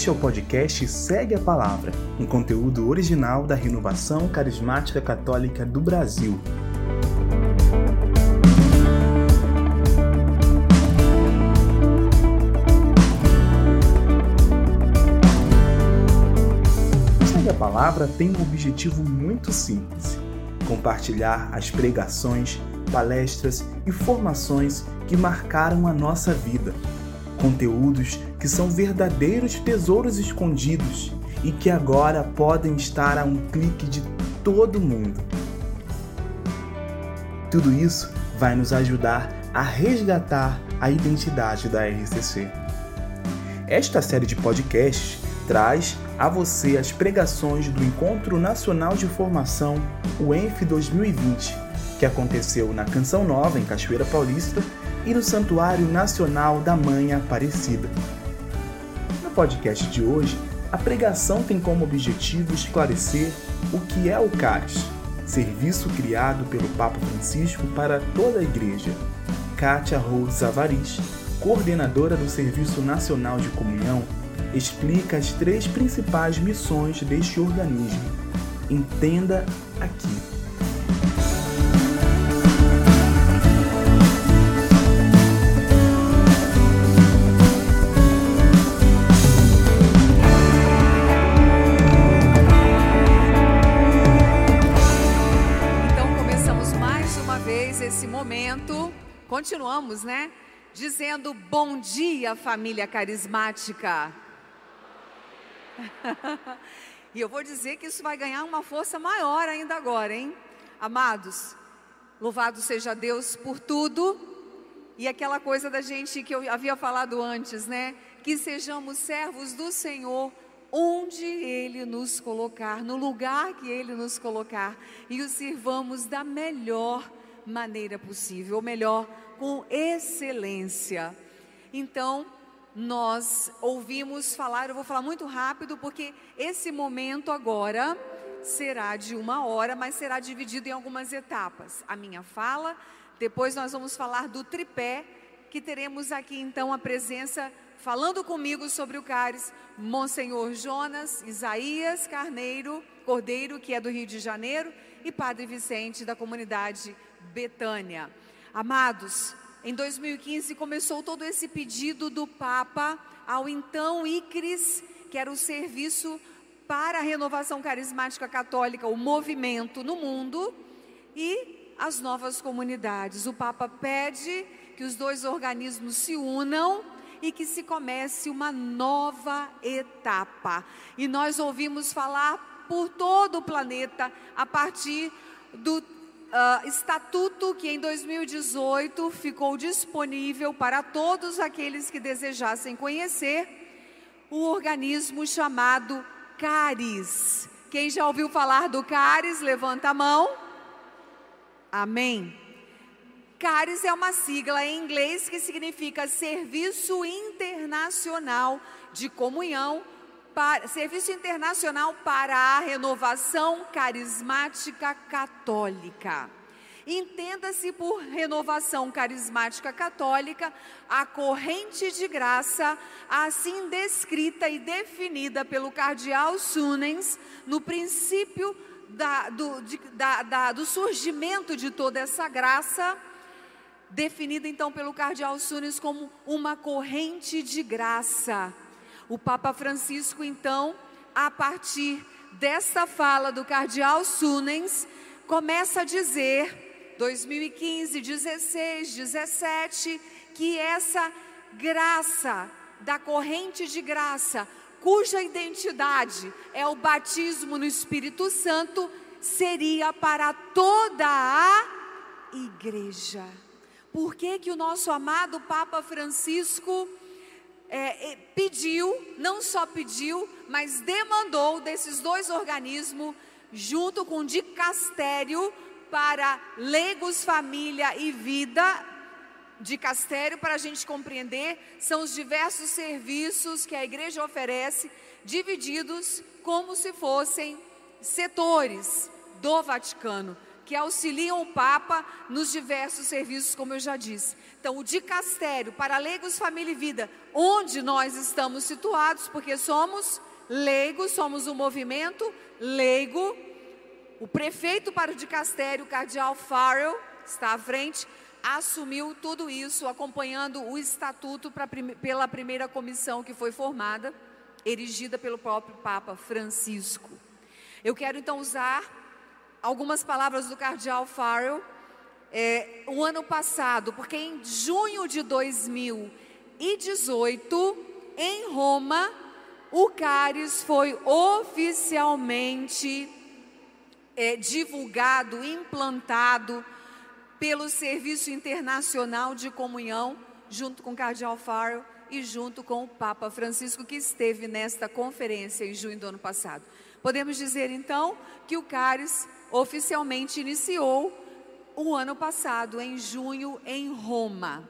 Este é o podcast Segue a Palavra, um conteúdo original da Renovação Carismática Católica do Brasil. Segue a Palavra tem um objetivo muito simples: compartilhar as pregações, palestras e formações que marcaram a nossa vida conteúdos que são verdadeiros tesouros escondidos e que agora podem estar a um clique de todo mundo. Tudo isso vai nos ajudar a resgatar a identidade da RCC. Esta série de podcasts traz a você as pregações do Encontro Nacional de Formação, o ENF 2020, que aconteceu na Canção Nova, em Cachoeira Paulista, e no Santuário Nacional da Mãe Aparecida. No podcast de hoje, a pregação tem como objetivo esclarecer o que é o CARES, serviço criado pelo Papa Francisco para toda a Igreja. Kátia Rose Avaris, coordenadora do Serviço Nacional de Comunhão, explica as três principais missões deste organismo. Entenda aqui. Continuamos, né? Dizendo bom dia, família carismática. e eu vou dizer que isso vai ganhar uma força maior ainda agora, hein? Amados, louvado seja Deus por tudo. E aquela coisa da gente que eu havia falado antes, né? Que sejamos servos do Senhor onde Ele nos colocar, no lugar que Ele nos colocar, e o sirvamos da melhor maneira possível, ou melhor, com excelência. Então, nós ouvimos falar, eu vou falar muito rápido, porque esse momento agora será de uma hora, mas será dividido em algumas etapas. A minha fala, depois nós vamos falar do tripé, que teremos aqui então a presença, falando comigo sobre o Cares, Monsenhor Jonas, Isaías Carneiro, Cordeiro, que é do Rio de Janeiro, e Padre Vicente, da comunidade Betânia. Amados, em 2015 começou todo esse pedido do Papa ao então ICRIS, que era o serviço para a renovação carismática católica, o movimento no mundo, e as novas comunidades. O Papa pede que os dois organismos se unam e que se comece uma nova etapa. E nós ouvimos falar por todo o planeta a partir do uh, estatuto que em 2018 ficou disponível para todos aqueles que desejassem conhecer o organismo chamado CARES. Quem já ouviu falar do CARES, levanta a mão. Amém. CARES é uma sigla em inglês que significa Serviço Internacional de Comunhão para, Serviço Internacional para a Renovação Carismática Católica. Entenda-se por renovação carismática católica a corrente de graça, assim descrita e definida pelo cardeal Sunens no princípio da, do, de, da, da, do surgimento de toda essa graça, definida então pelo cardeal Sunens como uma corrente de graça o Papa Francisco, então, a partir dessa fala do cardeal Sunens, começa a dizer, 2015, 16, 17, que essa graça, da corrente de graça, cuja identidade é o batismo no Espírito Santo, seria para toda a igreja. Por que, que o nosso amado Papa Francisco é, pediu, não só pediu, mas demandou desses dois organismos, junto com o dicastério, para leigos, família e vida, dicastério, para a gente compreender, são os diversos serviços que a igreja oferece, divididos como se fossem setores do Vaticano que auxiliam o Papa nos diversos serviços, como eu já disse. Então, o dicastério para leigos, família e vida, onde nós estamos situados, porque somos leigos, somos um movimento leigo. O prefeito para o dicastério, o cardeal Farrell, está à frente, assumiu tudo isso, acompanhando o estatuto pela primeira comissão que foi formada, erigida pelo próprio Papa Francisco. Eu quero então usar algumas palavras do cardeal Farrell. É, o ano passado, porque em junho de 2018, em Roma, o CARES foi oficialmente é, divulgado, implantado pelo Serviço Internacional de Comunhão, junto com o Cardeal Farrell e junto com o Papa Francisco, que esteve nesta conferência em junho do ano passado. Podemos dizer então que o CARES oficialmente iniciou o ano passado, em junho, em Roma.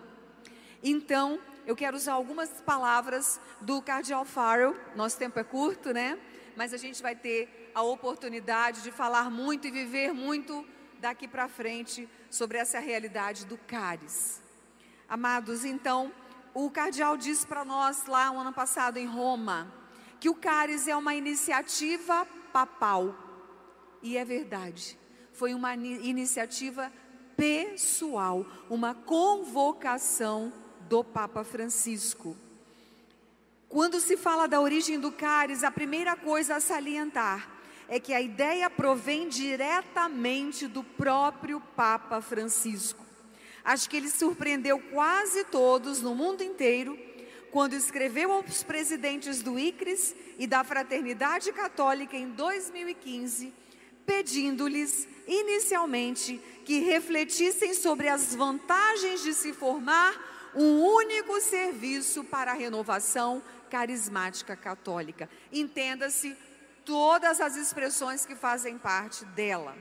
Então, eu quero usar algumas palavras do Cardeal Farrell. Nosso tempo é curto, né? Mas a gente vai ter a oportunidade de falar muito e viver muito daqui para frente sobre essa realidade do CARES. Amados, então, o cardeal disse para nós lá no ano passado em Roma que o CARES é uma iniciativa papal. E é verdade. Foi uma iniciativa pessoal, uma convocação do Papa Francisco. Quando se fala da origem do cáris, a primeira coisa a salientar é que a ideia provém diretamente do próprio Papa Francisco. Acho que ele surpreendeu quase todos no mundo inteiro quando escreveu aos presidentes do ICRIS e da Fraternidade Católica em 2015, pedindo-lhes inicialmente que refletissem sobre as vantagens de se formar um único serviço para a renovação carismática católica. Entenda-se todas as expressões que fazem parte dela.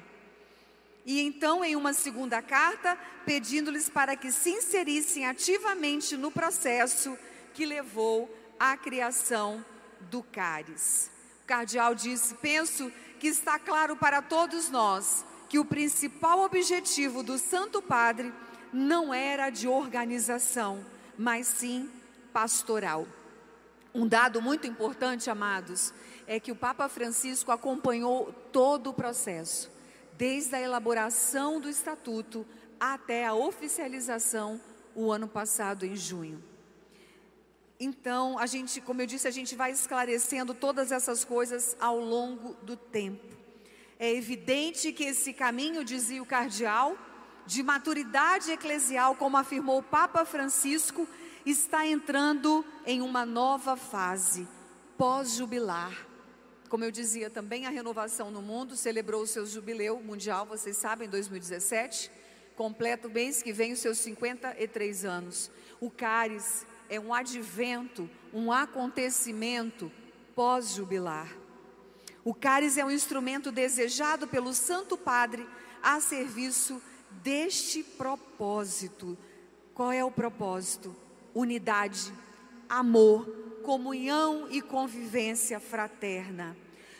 E então, em uma segunda carta, pedindo-lhes para que se inserissem ativamente no processo que levou à criação do CARES. O cardeal disse: Penso que está claro para todos nós que o principal objetivo do Santo Padre não era de organização, mas sim pastoral. Um dado muito importante, amados, é que o Papa Francisco acompanhou todo o processo, desde a elaboração do estatuto até a oficialização o ano passado em junho. Então, a gente, como eu disse, a gente vai esclarecendo todas essas coisas ao longo do tempo. É evidente que esse caminho, dizia o cardeal, de maturidade eclesial, como afirmou o Papa Francisco, está entrando em uma nova fase, pós-jubilar. Como eu dizia também, a renovação no mundo celebrou o seu jubileu mundial, vocês sabem, em 2017, completa o mês que vem os seus 53 anos. O CARES é um advento, um acontecimento pós-jubilar. O CARES é um instrumento desejado pelo Santo Padre a serviço deste propósito. Qual é o propósito? Unidade, amor, comunhão e convivência fraterna.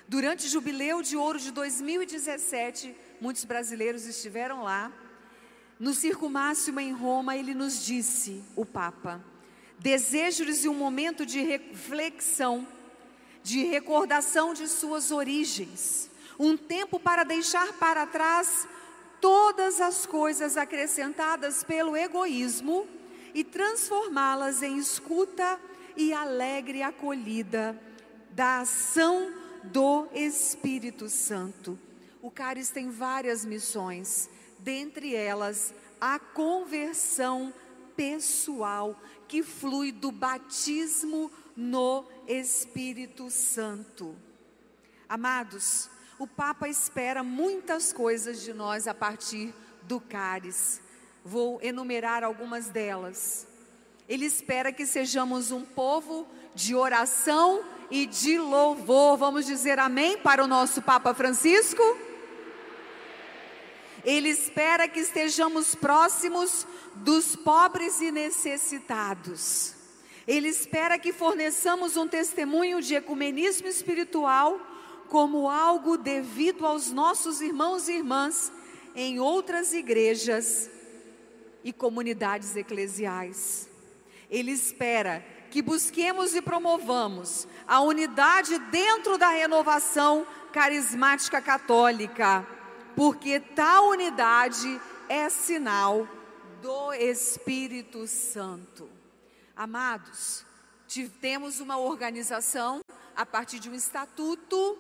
Durante o Jubileu de Ouro de 2017, muitos brasileiros estiveram lá. No Circo Máximo em Roma, ele nos disse, o Papa, desejo-lhes um momento de reflexão, de recordação de suas origens, um tempo para deixar para trás todas as coisas acrescentadas pelo egoísmo e transformá-las em escuta e alegre acolhida da ação do Espírito Santo. O Caris tem várias missões, dentre elas a conversão pessoal que flui do batismo no Espírito Santo. Amados, o Papa espera muitas coisas de nós a partir do cáris. Vou enumerar algumas delas. Ele espera que sejamos um povo de oração e de louvor. Vamos dizer amém para o nosso Papa Francisco? Ele espera que estejamos próximos dos pobres e necessitados. Ele espera que forneçamos um testemunho de ecumenismo espiritual como algo devido aos nossos irmãos e irmãs em outras igrejas e comunidades eclesiais. Ele espera que busquemos e promovamos a unidade dentro da renovação carismática católica, porque tal unidade é sinal do Espírito Santo. Amados, temos uma organização a partir de um estatuto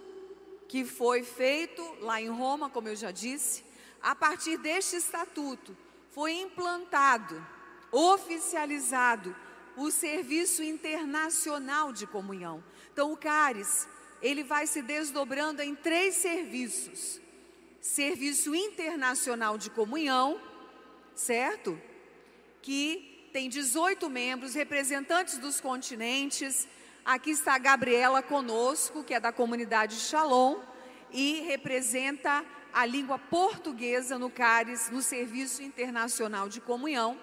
que foi feito lá em Roma, como eu já disse. A partir deste estatuto foi implantado, oficializado o serviço internacional de comunhão. Então o CARES, ele vai se desdobrando em três serviços. Serviço internacional de comunhão, certo? Que tem 18 membros, representantes dos continentes. Aqui está a Gabriela conosco, que é da comunidade Shalom e representa a língua portuguesa no CARES, no Serviço Internacional de Comunhão.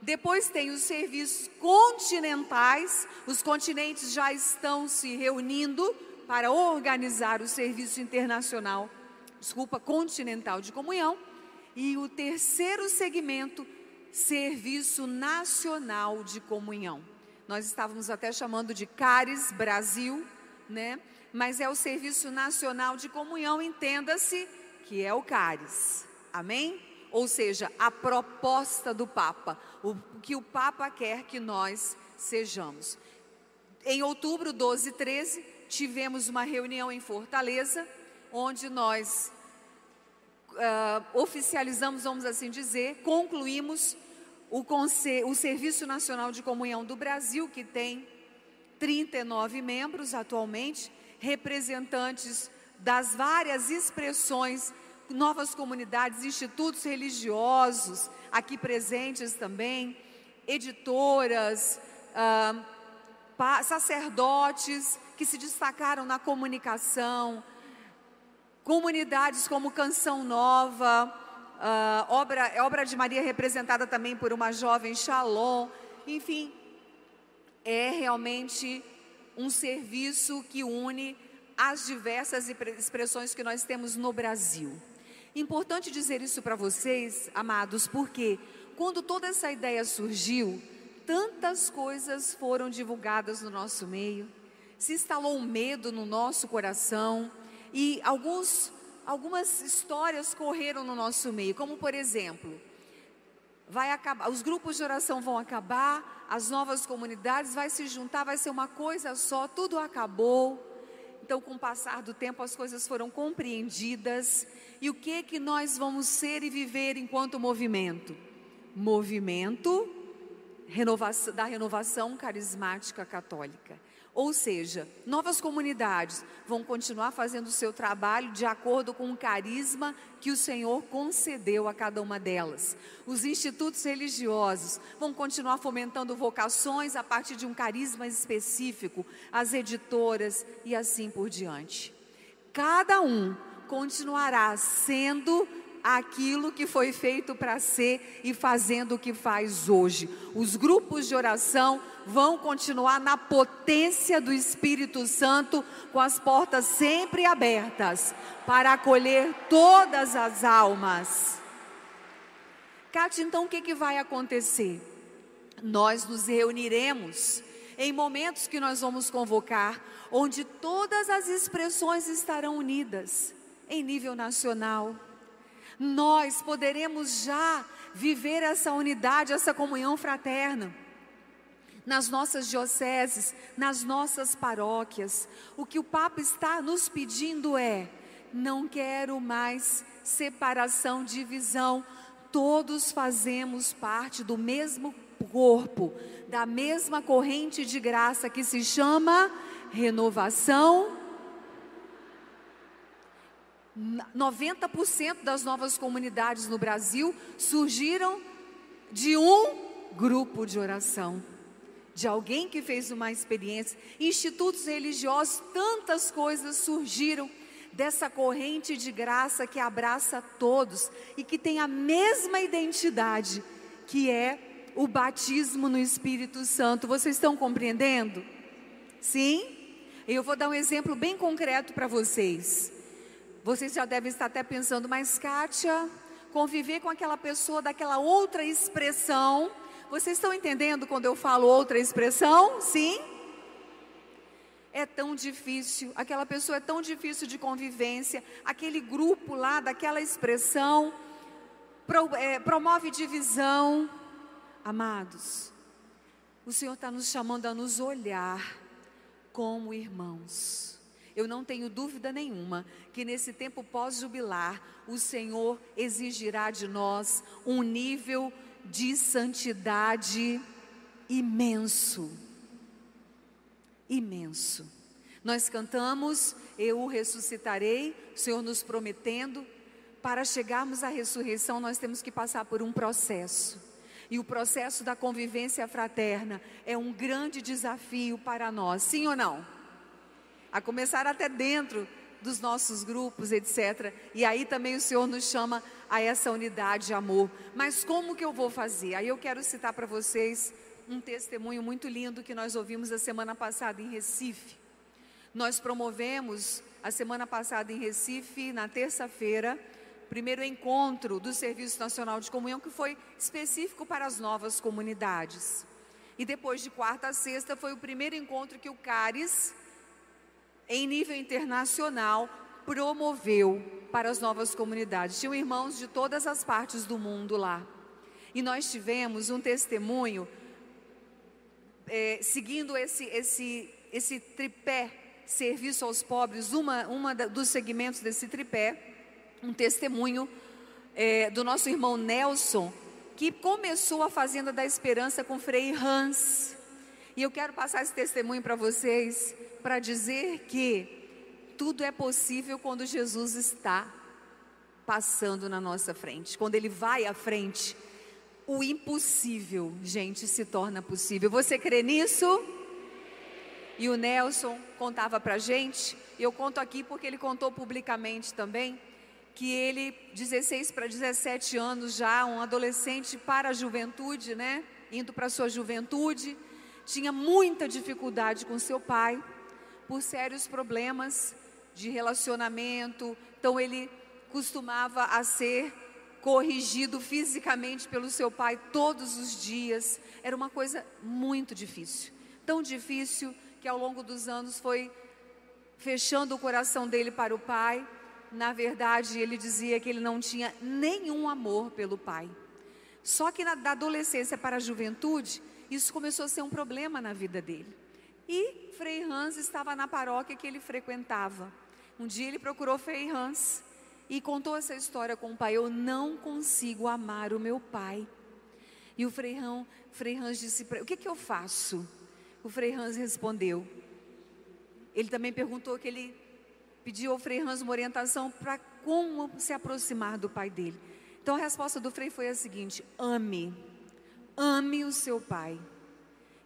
Depois tem os serviços continentais, os continentes já estão se reunindo para organizar o serviço internacional, desculpa, continental de comunhão. E o terceiro segmento, serviço nacional de comunhão. Nós estávamos até chamando de CARES Brasil, né? Mas é o serviço nacional de comunhão, entenda-se que é o CARES. Amém? ou seja, a proposta do Papa, o que o Papa quer que nós sejamos. Em outubro 12 e 13, tivemos uma reunião em Fortaleza, onde nós uh, oficializamos, vamos assim dizer, concluímos o, o Serviço Nacional de Comunhão do Brasil, que tem 39 membros atualmente, representantes das várias expressões novas comunidades, institutos religiosos aqui presentes também, editoras, ah, sacerdotes que se destacaram na comunicação, comunidades como Canção Nova, ah, obra, obra de Maria representada também por uma jovem Shalom, enfim, é realmente um serviço que une as diversas expressões que nós temos no Brasil. Importante dizer isso para vocês, amados, porque quando toda essa ideia surgiu, tantas coisas foram divulgadas no nosso meio, se instalou um medo no nosso coração e alguns, algumas histórias correram no nosso meio, como por exemplo, vai acabar, os grupos de oração vão acabar, as novas comunidades vai se juntar, vai ser uma coisa só, tudo acabou. Então, com o passar do tempo, as coisas foram compreendidas e o que que nós vamos ser e viver enquanto movimento? Movimento renovação, da renovação carismática católica. Ou seja, novas comunidades vão continuar fazendo o seu trabalho de acordo com o carisma que o Senhor concedeu a cada uma delas. Os institutos religiosos vão continuar fomentando vocações a partir de um carisma específico, as editoras e assim por diante. Cada um continuará sendo aquilo que foi feito para ser e fazendo o que faz hoje. Os grupos de oração vão continuar na potência do Espírito Santo, com as portas sempre abertas para acolher todas as almas. Cátia, então o que, que vai acontecer? Nós nos reuniremos em momentos que nós vamos convocar, onde todas as expressões estarão unidas em nível nacional. Nós poderemos já viver essa unidade, essa comunhão fraterna nas nossas dioceses, nas nossas paróquias. O que o Papa está nos pedindo é: não quero mais separação, divisão. Todos fazemos parte do mesmo corpo, da mesma corrente de graça que se chama renovação 90% das novas comunidades no Brasil surgiram de um grupo de oração, de alguém que fez uma experiência. Institutos religiosos, tantas coisas surgiram dessa corrente de graça que abraça todos e que tem a mesma identidade, que é o batismo no Espírito Santo. Vocês estão compreendendo? Sim? Eu vou dar um exemplo bem concreto para vocês. Vocês já devem estar até pensando, mas Kátia, conviver com aquela pessoa daquela outra expressão. Vocês estão entendendo quando eu falo outra expressão? Sim? É tão difícil, aquela pessoa é tão difícil de convivência, aquele grupo lá daquela expressão pro, é, promove divisão. Amados, o Senhor está nos chamando a nos olhar como irmãos. Eu não tenho dúvida nenhuma que nesse tempo pós-jubilar, o Senhor exigirá de nós um nível de santidade imenso. Imenso. Nós cantamos, Eu o ressuscitarei, o Senhor nos prometendo. Para chegarmos à ressurreição, nós temos que passar por um processo. E o processo da convivência fraterna é um grande desafio para nós, sim ou não? A começar até dentro dos nossos grupos, etc. E aí também o Senhor nos chama a essa unidade de amor. Mas como que eu vou fazer? Aí eu quero citar para vocês um testemunho muito lindo que nós ouvimos a semana passada em Recife. Nós promovemos a semana passada em Recife, na terça-feira, primeiro encontro do Serviço Nacional de Comunhão, que foi específico para as novas comunidades. E depois de quarta a sexta foi o primeiro encontro que o CARES, em nível internacional, promoveu para as novas comunidades. Tinham irmãos de todas as partes do mundo lá. E nós tivemos um testemunho é, seguindo esse, esse, esse tripé serviço aos pobres, uma, uma dos segmentos desse tripé um testemunho é, do nosso irmão Nelson, que começou a Fazenda da Esperança com Frei Hans. E eu quero passar esse testemunho para vocês, para dizer que tudo é possível quando Jesus está passando na nossa frente. Quando ele vai à frente, o impossível, gente, se torna possível. Você crê nisso? E o Nelson contava para gente, e eu conto aqui porque ele contou publicamente também que ele, 16 para 17 anos já, um adolescente para a juventude, né? Indo para a sua juventude, tinha muita dificuldade com seu pai, por sérios problemas de relacionamento. Então ele costumava a ser corrigido fisicamente pelo seu pai todos os dias. Era uma coisa muito difícil. Tão difícil que ao longo dos anos foi fechando o coração dele para o pai na verdade, ele dizia que ele não tinha nenhum amor pelo pai. Só que na, da adolescência para a juventude, isso começou a ser um problema na vida dele. E Frei Hans estava na paróquia que ele frequentava. Um dia ele procurou Frei Hans e contou essa história com o pai: Eu não consigo amar o meu pai. E o Frei Hans, Frei Hans disse: O que, que eu faço? O Frei Hans respondeu. Ele também perguntou que ele pediu ao Frei Hans uma orientação para como se aproximar do pai dele. Então a resposta do Frei foi a seguinte: ame, ame o seu pai.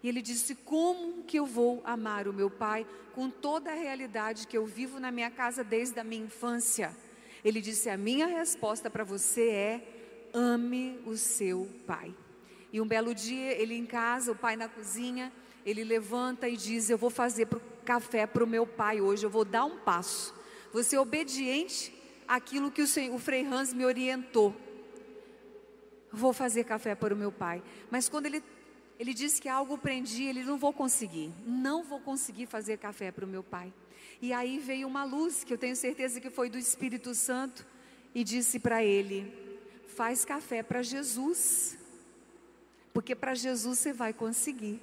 E ele disse: Como que eu vou amar o meu pai com toda a realidade que eu vivo na minha casa desde a minha infância? Ele disse: A minha resposta para você é: ame o seu pai. E um belo dia, ele em casa, o pai na cozinha, ele levanta e diz: Eu vou fazer café para o meu pai hoje, eu vou dar um passo. Vou ser obediente àquilo que o, senhor, o Frei Hans me orientou. Vou fazer café para o meu pai. Mas quando ele, ele disse que algo prendia, ele não vou conseguir. Não vou conseguir fazer café para o meu pai. E aí veio uma luz, que eu tenho certeza que foi do Espírito Santo, e disse para ele: Faz café para Jesus. Porque para Jesus você vai conseguir.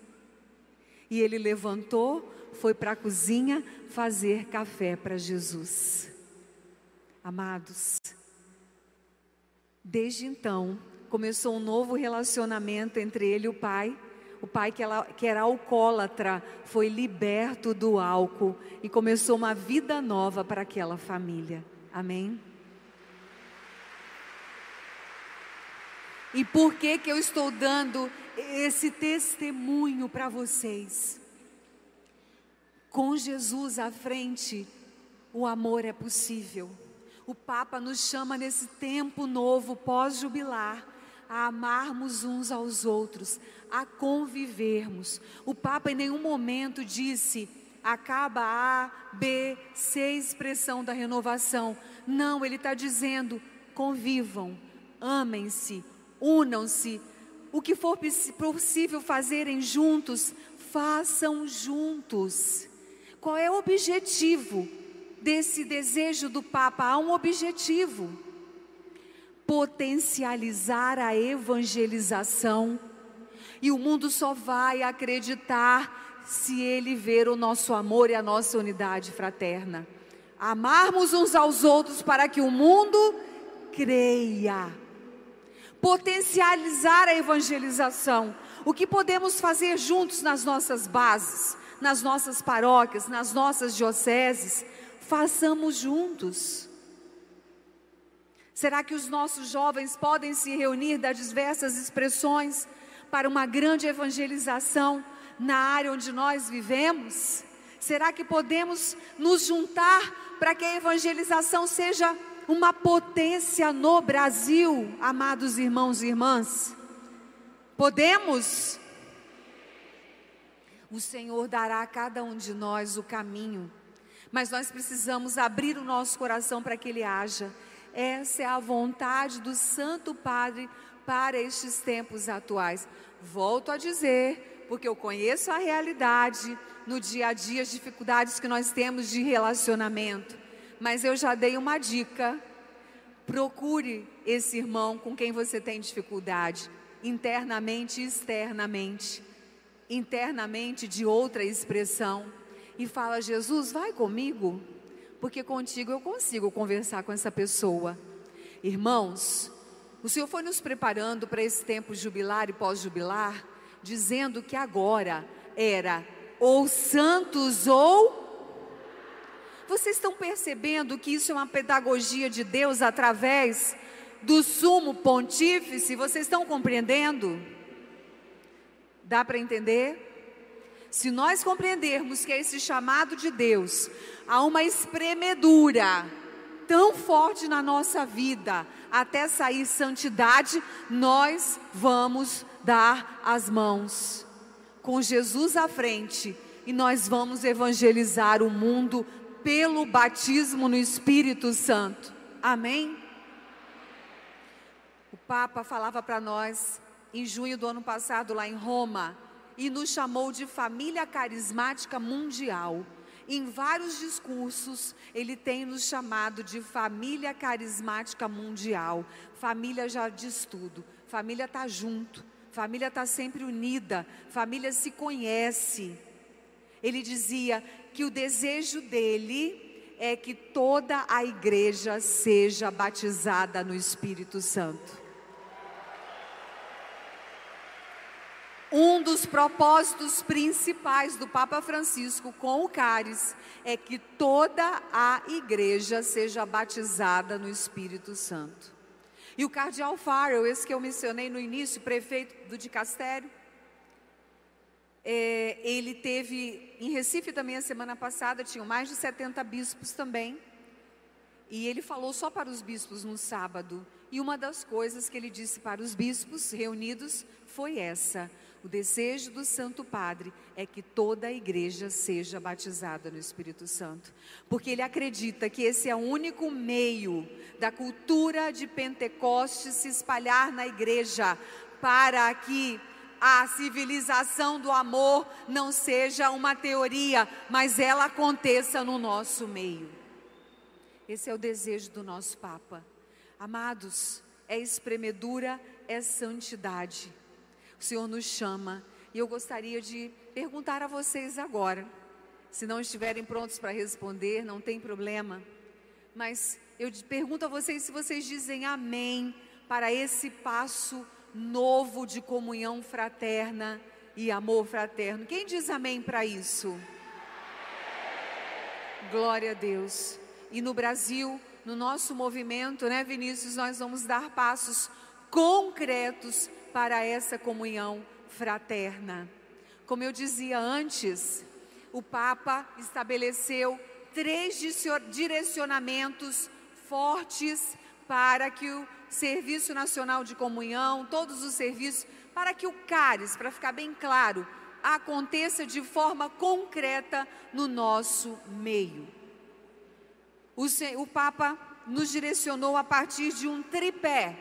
E ele levantou, foi para a cozinha fazer café para Jesus. Amados, desde então começou um novo relacionamento entre ele e o pai. O pai que, ela, que era alcoólatra foi liberto do álcool e começou uma vida nova para aquela família. Amém? E por que que eu estou dando esse testemunho para vocês? Com Jesus à frente, o amor é possível. O Papa nos chama nesse tempo novo, pós-jubilar, a amarmos uns aos outros, a convivermos. O Papa em nenhum momento disse acaba A, B, C expressão da renovação. Não, ele está dizendo convivam, amem-se, unam-se. O que for possível fazerem juntos, façam juntos. Qual é o objetivo desse desejo do Papa? Há um objetivo: potencializar a evangelização. E o mundo só vai acreditar se ele ver o nosso amor e a nossa unidade fraterna. Amarmos uns aos outros para que o mundo creia. Potencializar a evangelização. O que podemos fazer juntos nas nossas bases, nas nossas paróquias, nas nossas dioceses, façamos juntos. Será que os nossos jovens podem se reunir das diversas expressões para uma grande evangelização na área onde nós vivemos? Será que podemos nos juntar para que a evangelização seja uma potência no Brasil, amados irmãos e irmãs? Podemos? O Senhor dará a cada um de nós o caminho, mas nós precisamos abrir o nosso coração para que Ele haja. Essa é a vontade do Santo Padre para estes tempos atuais. Volto a dizer, porque eu conheço a realidade no dia a dia, as dificuldades que nós temos de relacionamento. Mas eu já dei uma dica. Procure esse irmão com quem você tem dificuldade internamente e externamente. Internamente de outra expressão. E fala: Jesus, vai comigo, porque contigo eu consigo conversar com essa pessoa. Irmãos, o Senhor foi nos preparando para esse tempo jubilar e pós-jubilar, dizendo que agora era ou santos ou. Vocês estão percebendo que isso é uma pedagogia de Deus através do sumo pontífice, vocês estão compreendendo? Dá para entender? Se nós compreendermos que é esse chamado de Deus há uma espremedura tão forte na nossa vida, até sair santidade, nós vamos dar as mãos com Jesus à frente e nós vamos evangelizar o mundo pelo batismo no Espírito Santo. Amém? Papa falava para nós em junho do ano passado, lá em Roma, e nos chamou de família carismática mundial. Em vários discursos, ele tem nos chamado de família carismática mundial. Família já diz tudo. Família está junto. Família está sempre unida. Família se conhece. Ele dizia que o desejo dele é que toda a igreja seja batizada no Espírito Santo. Um dos propósitos principais do Papa Francisco com o cáris é que toda a igreja seja batizada no Espírito Santo. E o cardeal Farrell, esse que eu mencionei no início, prefeito do dicastério, é, ele teve em Recife também a semana passada, tinham mais de 70 bispos também. E ele falou só para os bispos no sábado. E uma das coisas que ele disse para os bispos reunidos foi essa: o desejo do Santo Padre é que toda a igreja seja batizada no Espírito Santo, porque ele acredita que esse é o único meio da cultura de Pentecostes se espalhar na igreja para que a civilização do amor não seja uma teoria, mas ela aconteça no nosso meio. Esse é o desejo do nosso Papa. Amados, é espremedura, é santidade o Senhor nos chama. E eu gostaria de perguntar a vocês agora. Se não estiverem prontos para responder, não tem problema. Mas eu pergunto a vocês se vocês dizem amém para esse passo novo de comunhão fraterna e amor fraterno. Quem diz amém para isso? Glória a Deus. E no Brasil, no nosso movimento, né, Vinícius, nós vamos dar passos concretos para essa comunhão fraterna. Como eu dizia antes, o Papa estabeleceu três direcionamentos fortes para que o Serviço Nacional de Comunhão, todos os serviços, para que o CARES, para ficar bem claro, aconteça de forma concreta no nosso meio. O, o Papa nos direcionou a partir de um tripé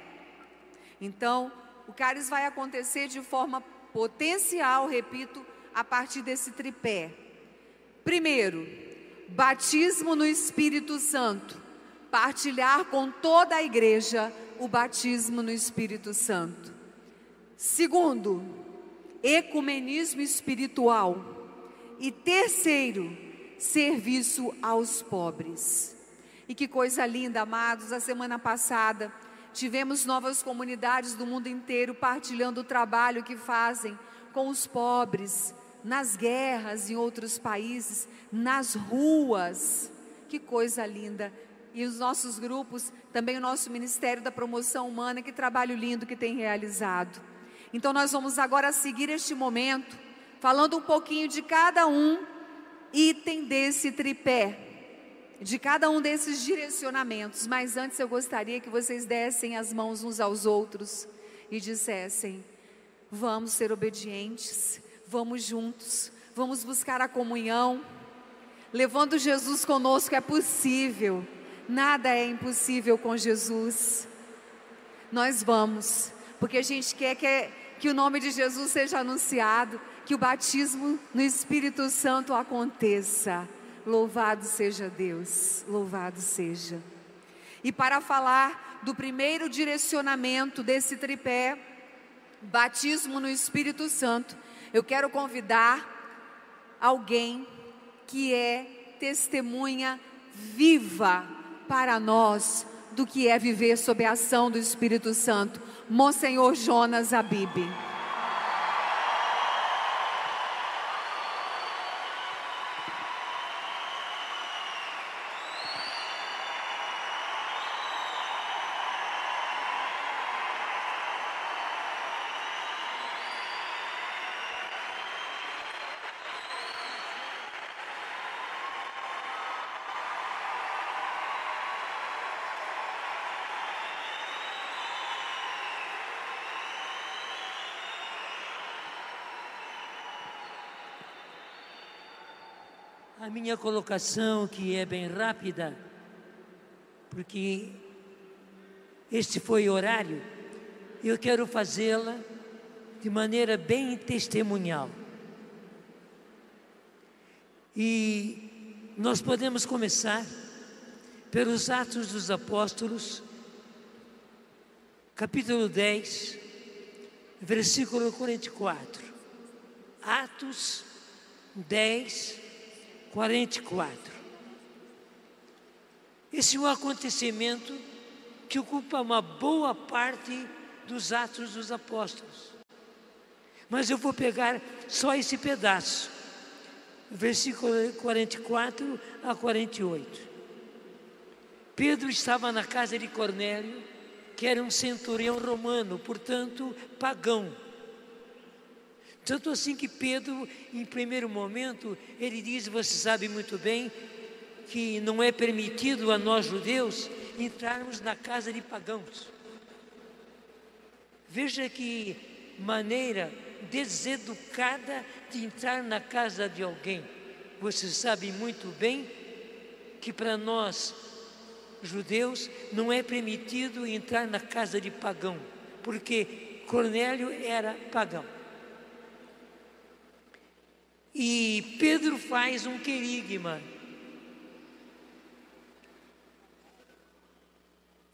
Então, o cálice vai acontecer de forma potencial, repito, a partir desse tripé. Primeiro, batismo no Espírito Santo, partilhar com toda a igreja o batismo no Espírito Santo. Segundo, ecumenismo espiritual. E terceiro, serviço aos pobres. E que coisa linda, amados, a semana passada tivemos novas comunidades do mundo inteiro partilhando o trabalho que fazem com os pobres, nas guerras em outros países, nas ruas. Que coisa linda! E os nossos grupos, também o nosso Ministério da Promoção Humana, que trabalho lindo que tem realizado. Então nós vamos agora seguir este momento falando um pouquinho de cada um item desse tripé, de cada um desses direcionamentos. Mas antes eu gostaria que vocês dessem as mãos uns aos outros e dissessem: vamos ser obedientes, vamos juntos, vamos buscar a comunhão. Levando Jesus conosco é possível, nada é impossível com Jesus. Nós vamos, porque a gente quer que, que o nome de Jesus seja anunciado, que o batismo no Espírito Santo aconteça. Louvado seja Deus, louvado seja. E para falar do primeiro direcionamento desse tripé, batismo no Espírito Santo, eu quero convidar alguém que é testemunha viva para nós do que é viver sob a ação do Espírito Santo, Monsenhor Jonas Abib. A minha colocação, que é bem rápida, porque este foi horário, eu quero fazê-la de maneira bem testemunhal. E nós podemos começar pelos Atos dos Apóstolos, capítulo 10, versículo 44. Atos 10, 44. Esse é um acontecimento que ocupa uma boa parte dos Atos dos Apóstolos. Mas eu vou pegar só esse pedaço, versículo 44 a 48. Pedro estava na casa de Cornélio, que era um centurião romano, portanto pagão tanto assim que Pedro, em primeiro momento, ele diz: Você sabe muito bem que não é permitido a nós judeus entrarmos na casa de pagãos. Veja que maneira deseducada de entrar na casa de alguém. Você sabe muito bem que para nós, judeus, não é permitido entrar na casa de pagão, porque Cornélio era pagão. E Pedro faz um querigma.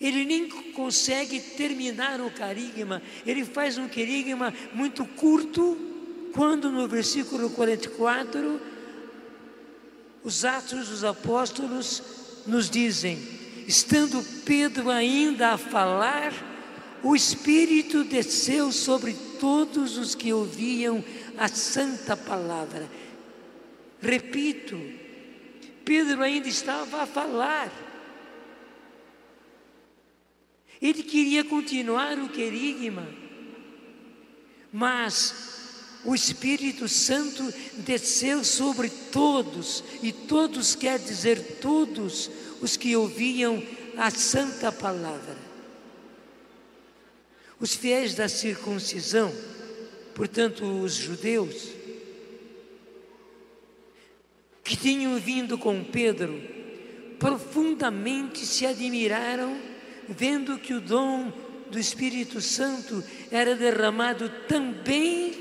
Ele nem consegue terminar o querigma, ele faz um querigma muito curto, quando no versículo 44, os Atos dos Apóstolos nos dizem: estando Pedro ainda a falar, o Espírito desceu sobre todos os que ouviam a santa palavra. Repito, Pedro ainda estava a falar. Ele queria continuar o querigma, mas o Espírito Santo desceu sobre todos, e todos quer dizer todos os que ouviam a santa palavra. Os fiéis da circuncisão portanto, os judeus, que tinham vindo com Pedro, profundamente se admiraram, vendo que o dom do Espírito Santo era derramado também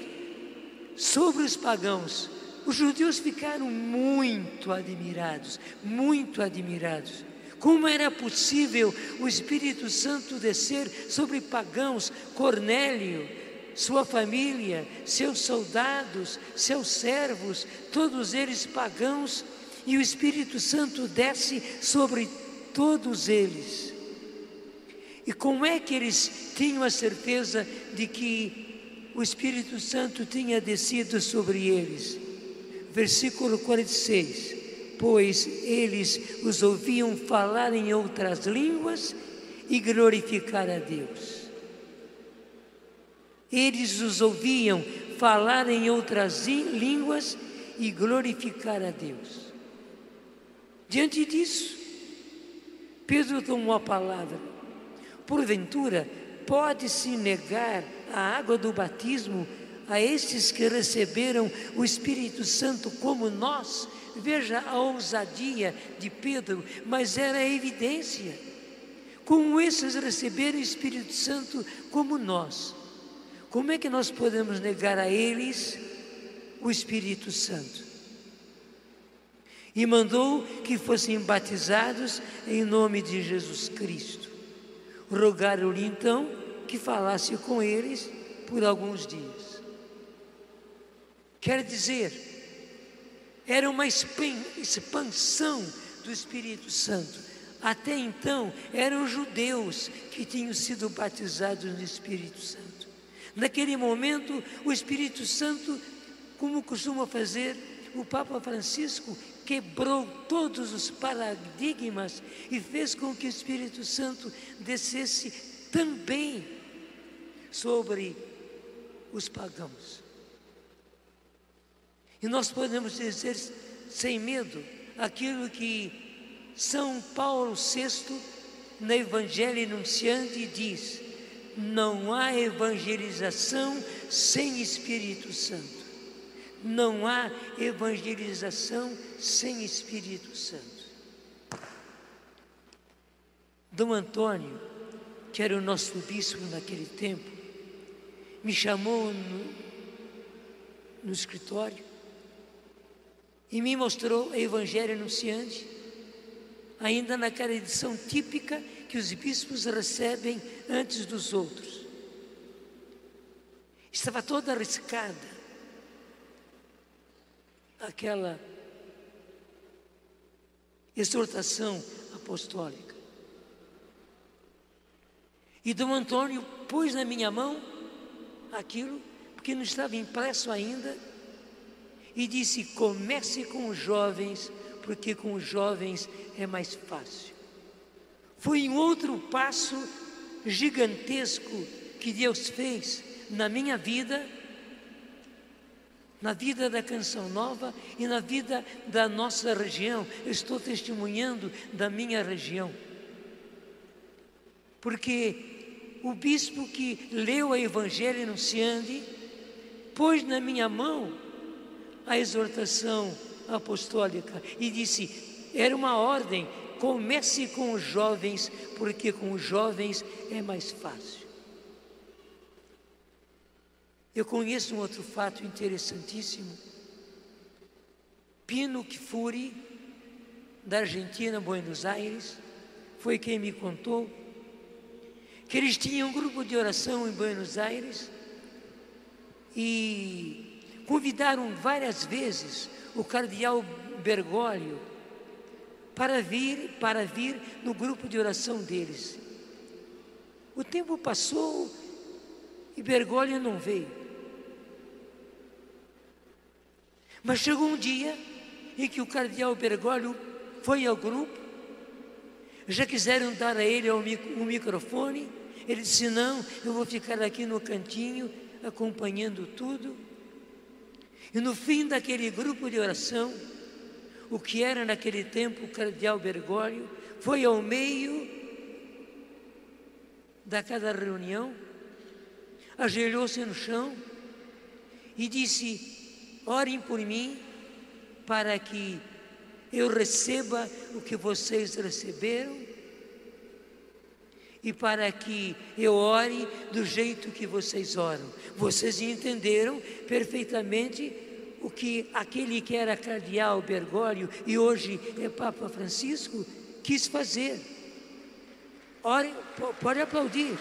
sobre os pagãos. Os judeus ficaram muito admirados, muito admirados. Como era possível o Espírito Santo descer sobre pagãos? Cornélio, sua família, seus soldados, seus servos, todos eles pagãos, e o Espírito Santo desce sobre todos eles. E como é que eles tinham a certeza de que o Espírito Santo tinha descido sobre eles? Versículo 46. Pois eles os ouviam falar em outras línguas e glorificar a Deus. Eles os ouviam falar em outras línguas e glorificar a Deus. Diante disso, Pedro tomou a palavra. Porventura, pode-se negar a água do batismo a estes que receberam o Espírito Santo como nós? Veja a ousadia de Pedro, mas era a evidência. Como esses receberam o Espírito Santo como nós? Como é que nós podemos negar a eles o Espírito Santo? E mandou que fossem batizados em nome de Jesus Cristo. Rogaram-lhe então que falasse com eles por alguns dias. Quer dizer, era uma expansão do Espírito Santo. Até então, eram judeus que tinham sido batizados no Espírito Santo. Naquele momento, o Espírito Santo, como costuma fazer o Papa Francisco, quebrou todos os paradigmas e fez com que o Espírito Santo descesse também sobre os pagãos. E nós podemos dizer sem medo aquilo que São Paulo VI, no Evangelho Enunciante, diz: não há evangelização sem Espírito Santo. Não há evangelização sem Espírito Santo. Dom Antônio, que era o nosso bispo naquele tempo, me chamou no, no escritório e me mostrou o Evangelho Anunciante, ainda naquela edição típica que os bispos recebem antes dos outros. Estava toda arriscada aquela exortação apostólica. E Dom Antônio pôs na minha mão aquilo, porque não estava impresso ainda, e disse: comece com os jovens, porque com os jovens é mais fácil. Foi um outro passo gigantesco que Deus fez na minha vida, na vida da Canção Nova e na vida da nossa região. Eu estou testemunhando da minha região. Porque o bispo que leu o Evangelho anunciante pôs na minha mão a exortação apostólica e disse: era uma ordem, comece com os jovens, porque com os jovens é mais fácil. Eu conheço um outro fato interessantíssimo. Pino Kifuri, da Argentina, Buenos Aires, foi quem me contou que eles tinham um grupo de oração em Buenos Aires e Convidaram várias vezes o cardeal Bergoglio para vir, para vir no grupo de oração deles. O tempo passou e Bergoglio não veio. Mas chegou um dia em que o cardeal Bergoglio foi ao grupo, já quiseram dar a ele um microfone, ele disse: Não, eu vou ficar aqui no cantinho acompanhando tudo. E no fim daquele grupo de oração, o que era naquele tempo o cardeal Bergoglio foi ao meio da cada reunião, ajoelhou-se no chão e disse: Orem por mim para que eu receba o que vocês receberam. E para que eu ore do jeito que vocês oram. Vocês entenderam perfeitamente o que aquele que era cardeal Bergoglio e hoje é Papa Francisco quis fazer. Ore, pode aplaudir.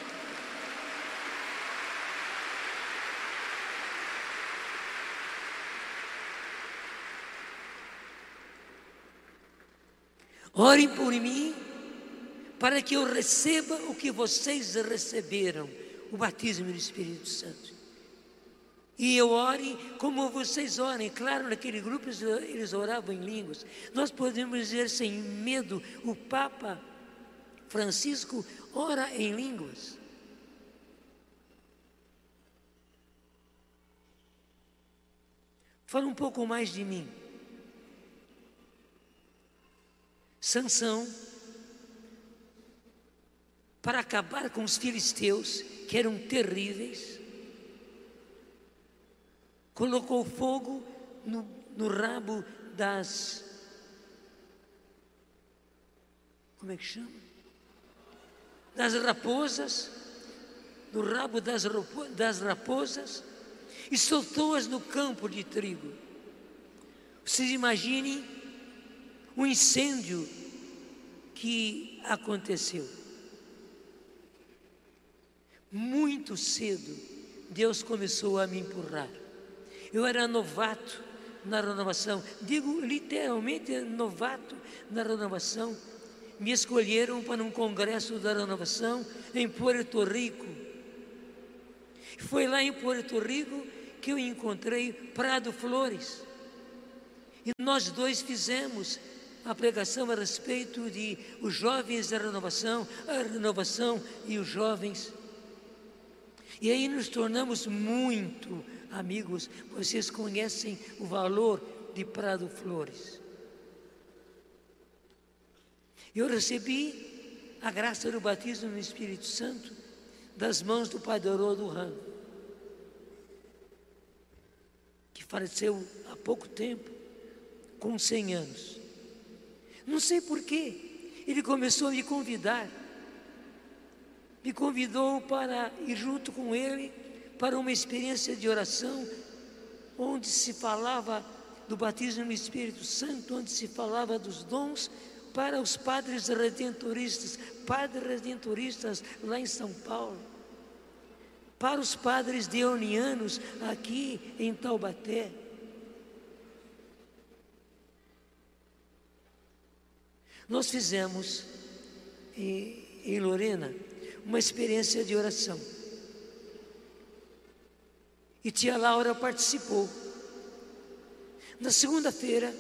Orem por mim, para que eu receba o que vocês receberam, o batismo do Espírito Santo. E eu ore como vocês orem. Claro, naquele grupo eles oravam em línguas. Nós podemos dizer sem medo: o Papa Francisco ora em línguas. Fala um pouco mais de mim. Sansão, para acabar com os filisteus, que eram terríveis, colocou fogo no, no rabo das. Como é que chama? Das raposas, no rabo das, das raposas, e soltou-as no campo de trigo. Vocês imaginem um incêndio que aconteceu. Muito cedo, Deus começou a me empurrar. Eu era novato na renovação, digo literalmente novato na renovação. Me escolheram para um congresso da renovação em Puerto Rico. Foi lá em Puerto Rico que eu encontrei Prado Flores. E nós dois fizemos a pregação a respeito de os jovens da renovação, a renovação e os jovens. E aí nos tornamos muito amigos, vocês conhecem o valor de Prado Flores. Eu recebi a graça do batismo no Espírito Santo das mãos do Padre Haroldo Ram, que faleceu há pouco tempo, com 100 anos. Não sei porquê. Ele começou a me convidar. Me convidou para ir junto com ele para uma experiência de oração, onde se falava do batismo no Espírito Santo, onde se falava dos dons para os padres redentoristas, padres redentoristas lá em São Paulo, para os padres deonianos aqui em Taubaté. Nós fizemos em, em Lorena uma experiência de oração. E tia Laura participou. Na segunda-feira,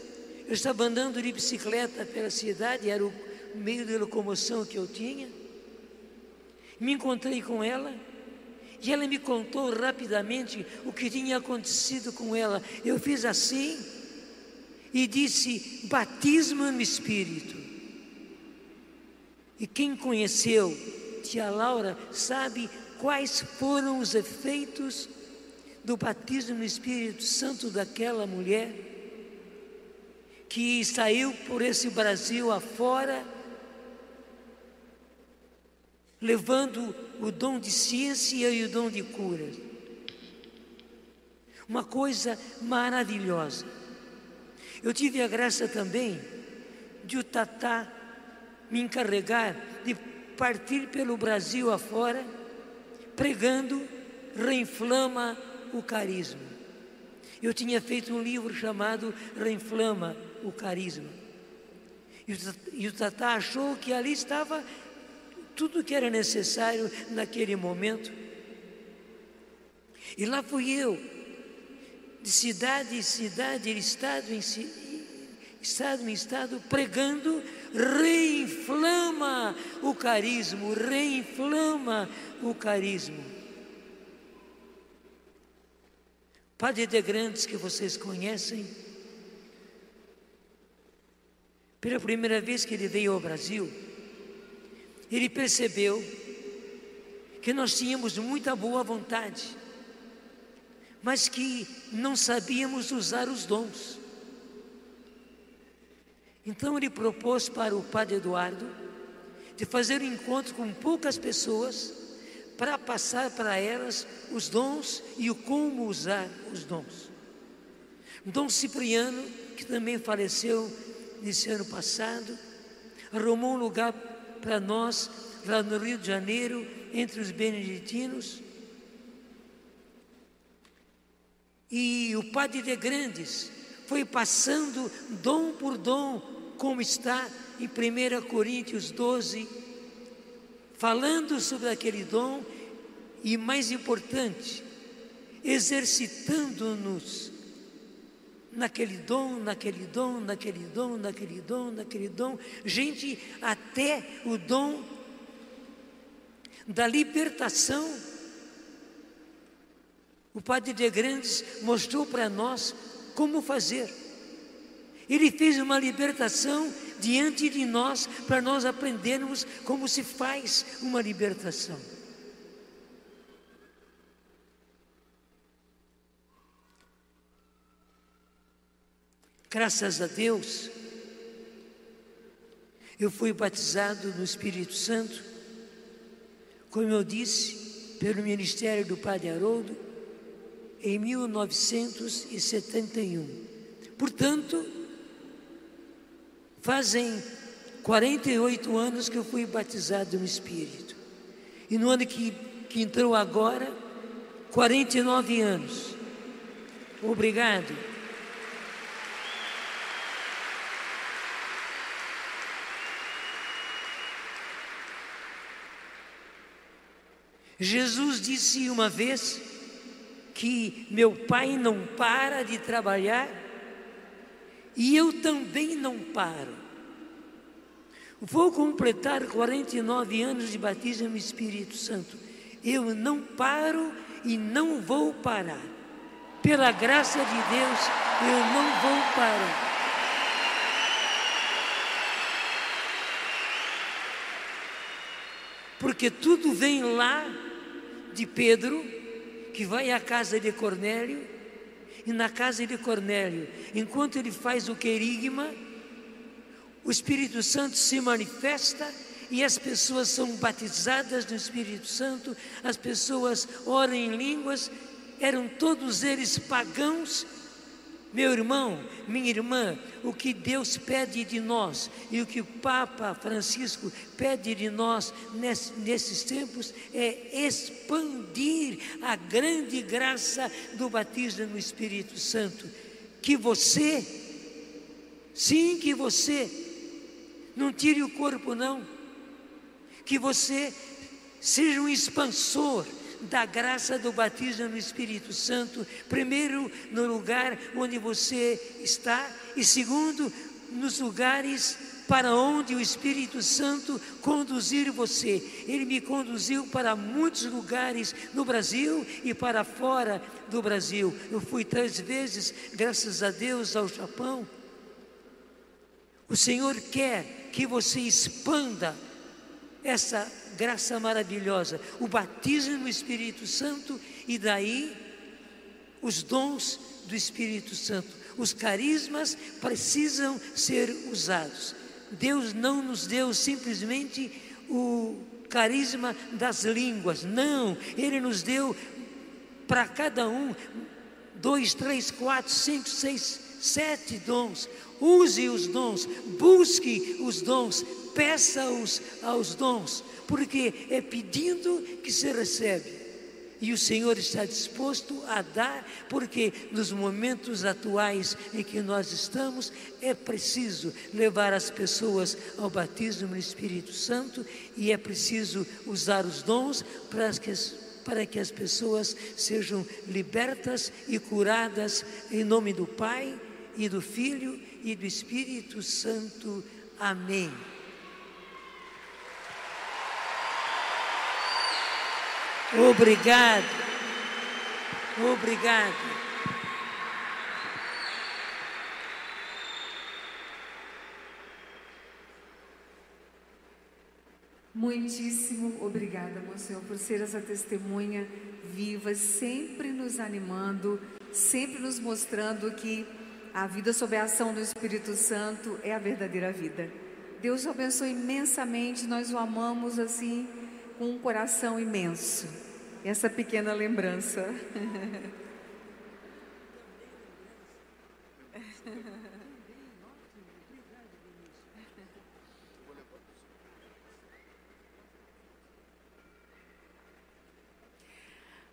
eu estava andando de bicicleta pela cidade, era o meio de locomoção que eu tinha. Me encontrei com ela e ela me contou rapidamente o que tinha acontecido com ela. Eu fiz assim e disse: batismo no Espírito. E quem conheceu tia Laura sabe quais foram os efeitos do batismo no Espírito Santo daquela mulher que saiu por esse Brasil afora, levando o dom de ciência e o dom de cura. Uma coisa maravilhosa. Eu tive a graça também de o Tatá me encarregar de partir pelo Brasil afora, pregando Reinflama o Carisma. Eu tinha feito um livro chamado Reinflama o Carisma. E o Tatá achou que ali estava tudo que era necessário naquele momento. E lá fui eu, de cidade em cidade, de estado em estado em estado, pregando reinflama o carisma, reinflama o carisma. Padre de Grandes, que vocês conhecem, pela primeira vez que ele veio ao Brasil, ele percebeu que nós tínhamos muita boa vontade, mas que não sabíamos usar os dons. Então ele propôs para o padre Eduardo de fazer um encontro com poucas pessoas para passar para elas os dons e o como usar os dons. Dom Cipriano, que também faleceu nesse ano passado, arrumou um lugar para nós lá no Rio de Janeiro, entre os beneditinos. E o Padre de Grandes foi passando dom por dom, como está em 1 Coríntios 12, falando sobre aquele dom e, mais importante, exercitando-nos naquele dom, naquele dom, naquele dom, naquele dom, naquele dom, gente, até o dom da libertação. O Padre de Grandes mostrou para nós como fazer. Ele fez uma libertação diante de nós para nós aprendermos como se faz uma libertação. Graças a Deus, eu fui batizado no Espírito Santo, como eu disse, pelo ministério do Padre Haroldo, em 1971. Portanto, fazem 48 anos que eu fui batizado no Espírito. E no ano que, que entrou agora, 49 anos. Obrigado. Jesus disse uma vez que meu pai não para de trabalhar e eu também não paro. Vou completar 49 anos de batismo no Espírito Santo. Eu não paro e não vou parar. Pela graça de Deus, eu não vou parar. Porque tudo vem lá de Pedro, que vai à casa de Cornélio, na casa de Cornélio, enquanto ele faz o querigma, o Espírito Santo se manifesta e as pessoas são batizadas no Espírito Santo, as pessoas oram em línguas, eram todos eles pagãos meu irmão, minha irmã, o que Deus pede de nós e o que o Papa Francisco pede de nós nesses tempos é expandir a grande graça do batismo no Espírito Santo. Que você, sim, que você, não tire o corpo, não, que você seja um expansor da graça do batismo no Espírito Santo, primeiro no lugar onde você está e segundo nos lugares para onde o Espírito Santo conduzir você. Ele me conduziu para muitos lugares no Brasil e para fora do Brasil. Eu fui três vezes, graças a Deus, ao Japão. O Senhor quer que você expanda essa graça maravilhosa, o batismo no Espírito Santo e daí os dons do Espírito Santo. Os carismas precisam ser usados. Deus não nos deu simplesmente o carisma das línguas, não, Ele nos deu para cada um dois, três, quatro, cinco, seis, sete dons. Use os dons, busque os dons, peça-os aos dons porque é pedindo que se recebe. E o Senhor está disposto a dar, porque nos momentos atuais em que nós estamos, é preciso levar as pessoas ao batismo no Espírito Santo e é preciso usar os dons para que, para que as pessoas sejam libertas e curadas em nome do Pai e do Filho e do Espírito Santo. Amém. Obrigado. Obrigado. Muitíssimo obrigada, meu Senhor, por ser essa testemunha viva, sempre nos animando, sempre nos mostrando que a vida sob a ação do Espírito Santo é a verdadeira vida. Deus o abençoe imensamente, nós o amamos assim, com um coração imenso. Essa pequena lembrança.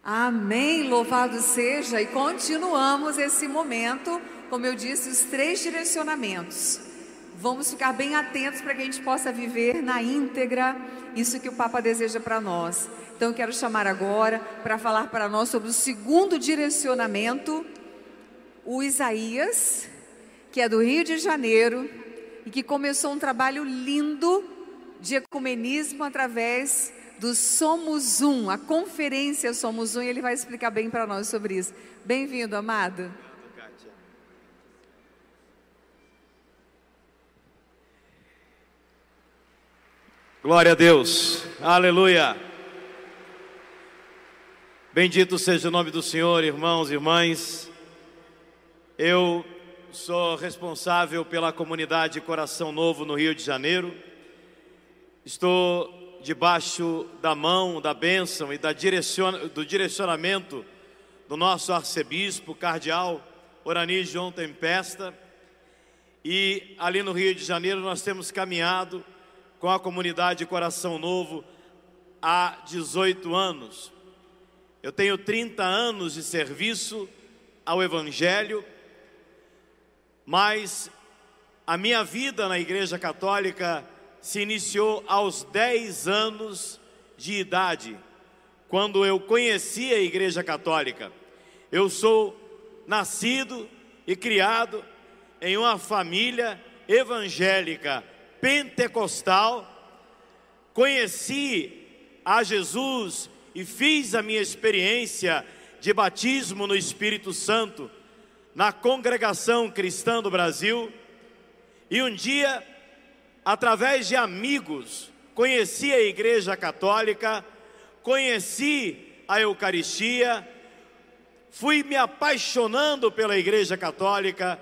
Amém, louvado seja, e continuamos esse momento, como eu disse, os três direcionamentos. Vamos ficar bem atentos para que a gente possa viver na íntegra isso que o Papa deseja para nós. Então, eu quero chamar agora para falar para nós sobre o segundo direcionamento, o Isaías, que é do Rio de Janeiro e que começou um trabalho lindo de ecumenismo através do Somos Um, a conferência Somos Um, e ele vai explicar bem para nós sobre isso. Bem-vindo, amado. Glória a Deus, aleluia. Bendito seja o nome do Senhor, irmãos e irmãs. Eu sou responsável pela comunidade Coração Novo no Rio de Janeiro. Estou debaixo da mão, da bênção e da direciona, do direcionamento do nosso arcebispo, cardeal Orani João Tempesta. E ali no Rio de Janeiro nós temos caminhado com a comunidade Coração Novo há 18 anos. Eu tenho 30 anos de serviço ao Evangelho, mas a minha vida na Igreja Católica se iniciou aos 10 anos de idade, quando eu conheci a Igreja Católica. Eu sou nascido e criado em uma família evangélica pentecostal, conheci a Jesus e fiz a minha experiência de batismo no Espírito Santo na congregação cristã do Brasil. E um dia através de amigos, conheci a Igreja Católica, conheci a Eucaristia, fui me apaixonando pela Igreja Católica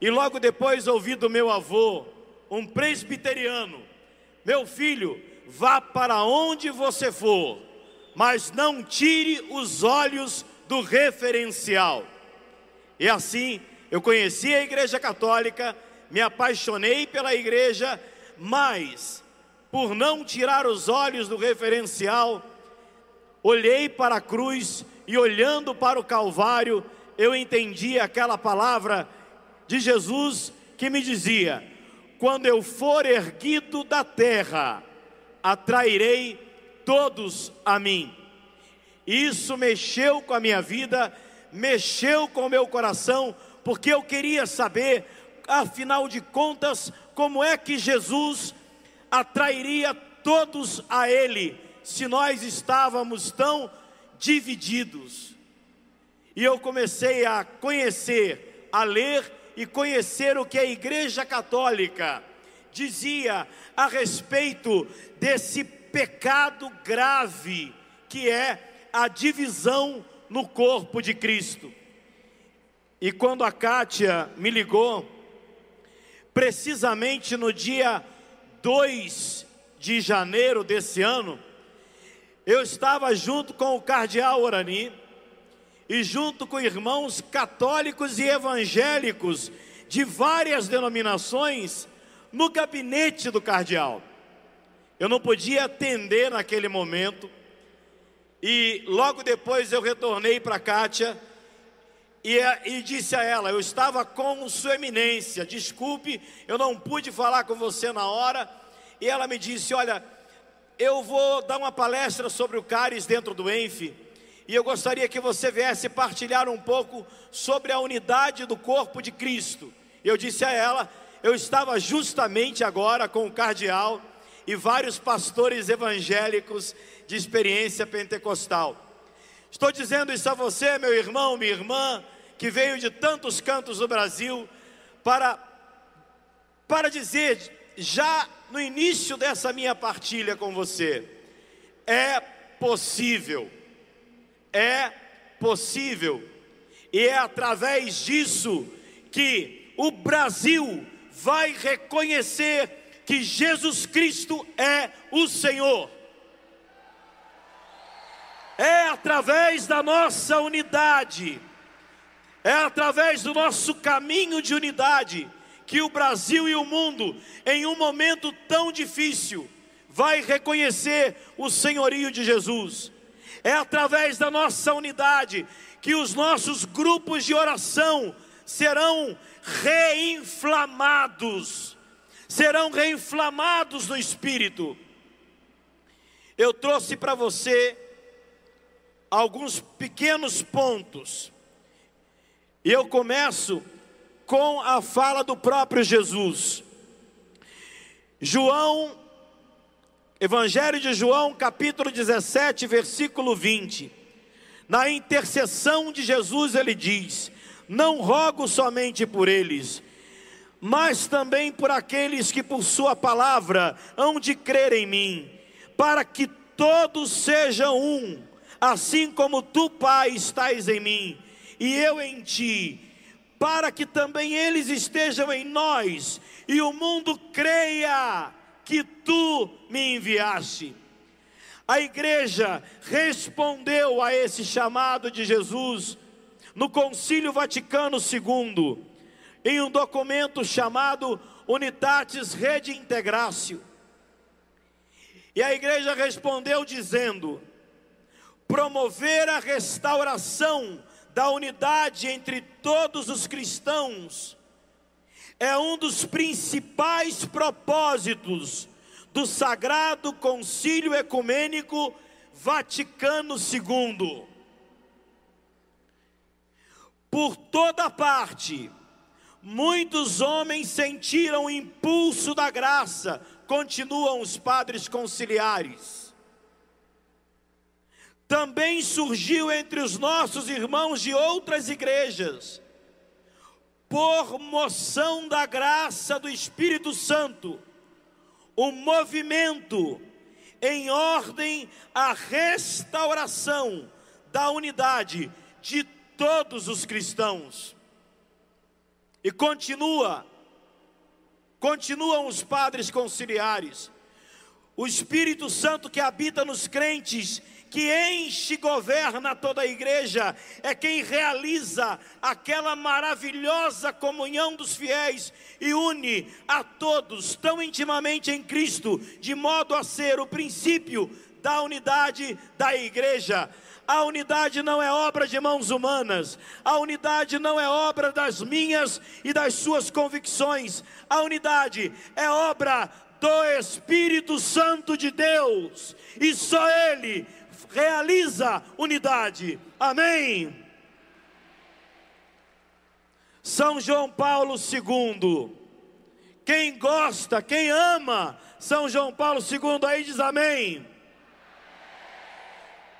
e logo depois ouvi do meu avô, um presbiteriano: Meu filho, vá para onde você for, mas não tire os olhos do referencial. E assim eu conheci a Igreja Católica me apaixonei pela igreja, mas por não tirar os olhos do referencial, olhei para a cruz e olhando para o Calvário, eu entendi aquela palavra de Jesus que me dizia: Quando eu for erguido da terra, atrairei todos a mim. Isso mexeu com a minha vida, mexeu com o meu coração, porque eu queria saber afinal de contas, como é que Jesus atrairia todos a Ele, se nós estávamos tão divididos? E eu comecei a conhecer, a ler e conhecer o que a Igreja Católica dizia a respeito desse pecado grave que é a divisão no corpo de Cristo. E quando a Kátia me ligou, precisamente no dia 2 de janeiro desse ano, eu estava junto com o cardeal Orani e junto com irmãos católicos e evangélicos de várias denominações no gabinete do cardeal. Eu não podia atender naquele momento e logo depois eu retornei para Kátia e, e, disse a ela: Eu estava com Sua Eminência, desculpe, eu não pude falar com você na hora. E ela me disse: Olha, eu vou dar uma palestra sobre o cáris dentro do ENF, e eu gostaria que você viesse partilhar um pouco sobre a unidade do corpo de Cristo. Eu disse a ela: Eu estava justamente agora com o cardeal e vários pastores evangélicos de experiência pentecostal. Estou dizendo isso a você, meu irmão, minha irmã que veio de tantos cantos do Brasil para para dizer já no início dessa minha partilha com você, é possível. É possível. E é através disso que o Brasil vai reconhecer que Jesus Cristo é o Senhor. É através da nossa unidade, é através do nosso caminho de unidade, que o Brasil e o mundo, em um momento tão difícil, vai reconhecer o senhorio de Jesus. É através da nossa unidade que os nossos grupos de oração serão reinflamados, serão reinflamados no espírito. Eu trouxe para você alguns pequenos pontos. E eu começo com a fala do próprio Jesus. João, Evangelho de João, capítulo 17, versículo 20. Na intercessão de Jesus, ele diz: Não rogo somente por eles, mas também por aqueles que por Sua palavra hão de crer em mim, para que todos sejam um, assim como tu, Pai, estás em mim e eu em ti para que também eles estejam em nós e o mundo creia que tu me enviaste. A igreja respondeu a esse chamado de Jesus no Concílio Vaticano II, em um documento chamado Unitatis Rede Integratio. E a igreja respondeu dizendo: promover a restauração da unidade entre todos os cristãos é um dos principais propósitos do Sagrado Concílio Ecumênico Vaticano II. Por toda parte, muitos homens sentiram o impulso da graça, continuam os padres conciliares também surgiu entre os nossos irmãos de outras igrejas, por moção da graça do Espírito Santo, um movimento em ordem à restauração da unidade de todos os cristãos. E continua, continuam os padres conciliares, o Espírito Santo que habita nos crentes que enche e governa toda a igreja, é quem realiza aquela maravilhosa comunhão dos fiéis e une a todos tão intimamente em Cristo, de modo a ser o princípio da unidade da igreja. A unidade não é obra de mãos humanas, a unidade não é obra das minhas e das suas convicções, a unidade é obra do Espírito Santo de Deus, e só Ele realiza unidade. Amém. São João Paulo II. Quem gosta, quem ama São João Paulo II aí diz amém.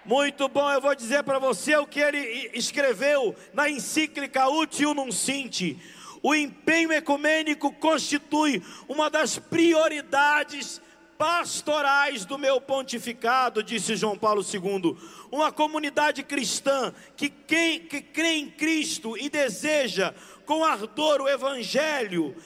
Muito bom, eu vou dizer para você o que ele escreveu na encíclica Útil Num Sinte. O empenho ecumênico constitui uma das prioridades pastorais do meu pontificado, disse João Paulo II. Uma comunidade cristã que, quem, que crê em Cristo e deseja com ardor o Evangelho,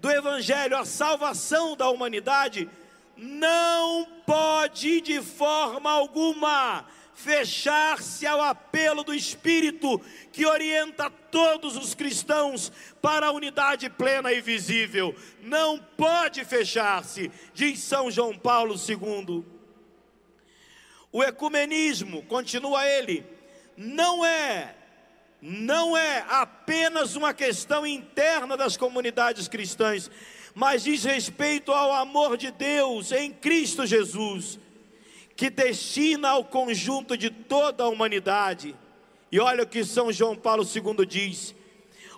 do Evangelho, a salvação da humanidade, não pode de forma alguma fechar-se ao apelo do Espírito que orienta todos os cristãos para a unidade plena e visível. Não pode fechar-se, diz São João Paulo II. O ecumenismo, continua ele, não é não é apenas uma questão interna das comunidades cristãs, mas diz respeito ao amor de Deus em Cristo Jesus que destina ao conjunto de toda a humanidade. E olha o que São João Paulo II diz: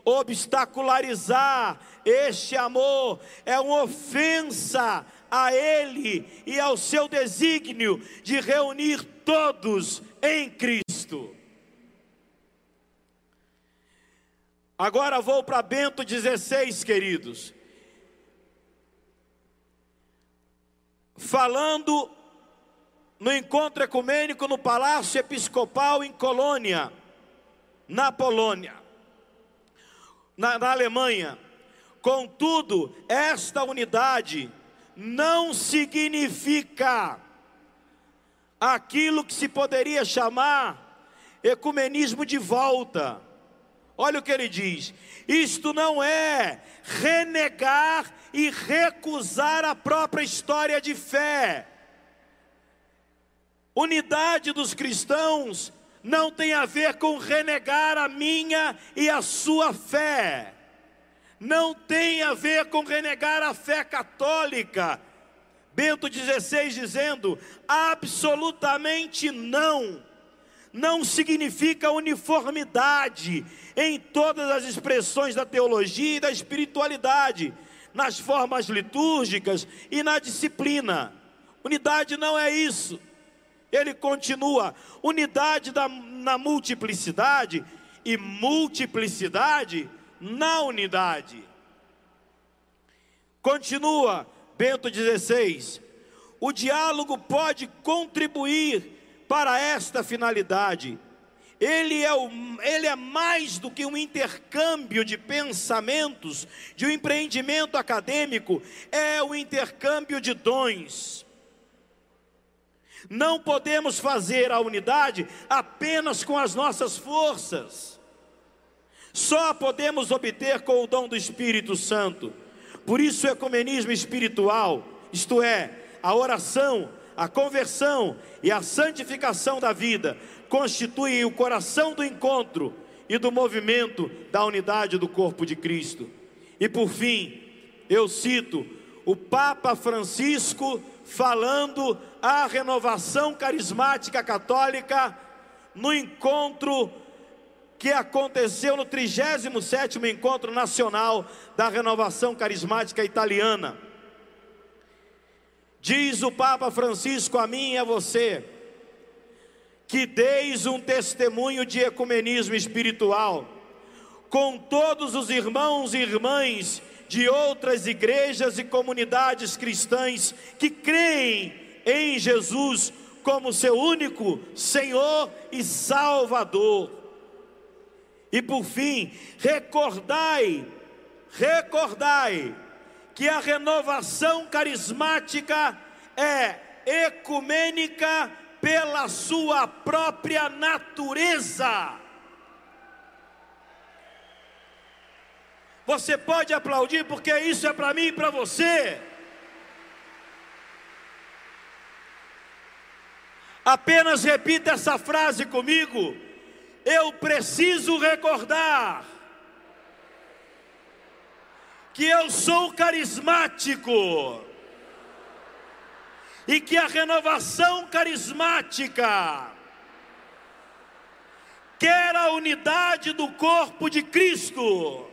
obstacularizar este amor é uma ofensa a Ele e ao seu desígnio de reunir todos em Cristo. Agora vou para Bento 16, queridos. Falando no encontro ecumênico no Palácio Episcopal em Colônia, na Polônia, na, na Alemanha. Contudo, esta unidade não significa aquilo que se poderia chamar ecumenismo de volta. Olha o que ele diz: isto não é renegar e recusar a própria história de fé. Unidade dos cristãos não tem a ver com renegar a minha e a sua fé. Não tem a ver com renegar a fé católica. Bento XVI dizendo: absolutamente não. Não significa uniformidade em todas as expressões da teologia e da espiritualidade, nas formas litúrgicas e na disciplina. Unidade não é isso. Ele continua: unidade da, na multiplicidade e multiplicidade na unidade. Continua Bento XVI: o diálogo pode contribuir para esta finalidade. Ele é, o, ele é mais do que um intercâmbio de pensamentos, de um empreendimento acadêmico, é o intercâmbio de dons. Não podemos fazer a unidade apenas com as nossas forças. Só podemos obter com o dom do Espírito Santo. Por isso, o ecumenismo espiritual, isto é, a oração, a conversão e a santificação da vida, constituem o coração do encontro e do movimento da unidade do corpo de Cristo. E por fim, eu cito o Papa Francisco falando a renovação carismática católica no encontro que aconteceu no 37º Encontro Nacional da Renovação Carismática Italiana. Diz o Papa Francisco a mim e a você, que deis um testemunho de ecumenismo espiritual com todos os irmãos e irmãs de outras igrejas e comunidades cristãs que creem em Jesus como seu único Senhor e Salvador. E por fim, recordai, recordai que a renovação carismática é ecumênica pela sua própria natureza. Você pode aplaudir porque isso é para mim e para você. Apenas repita essa frase comigo. Eu preciso recordar que eu sou carismático e que a renovação carismática quer a unidade do corpo de Cristo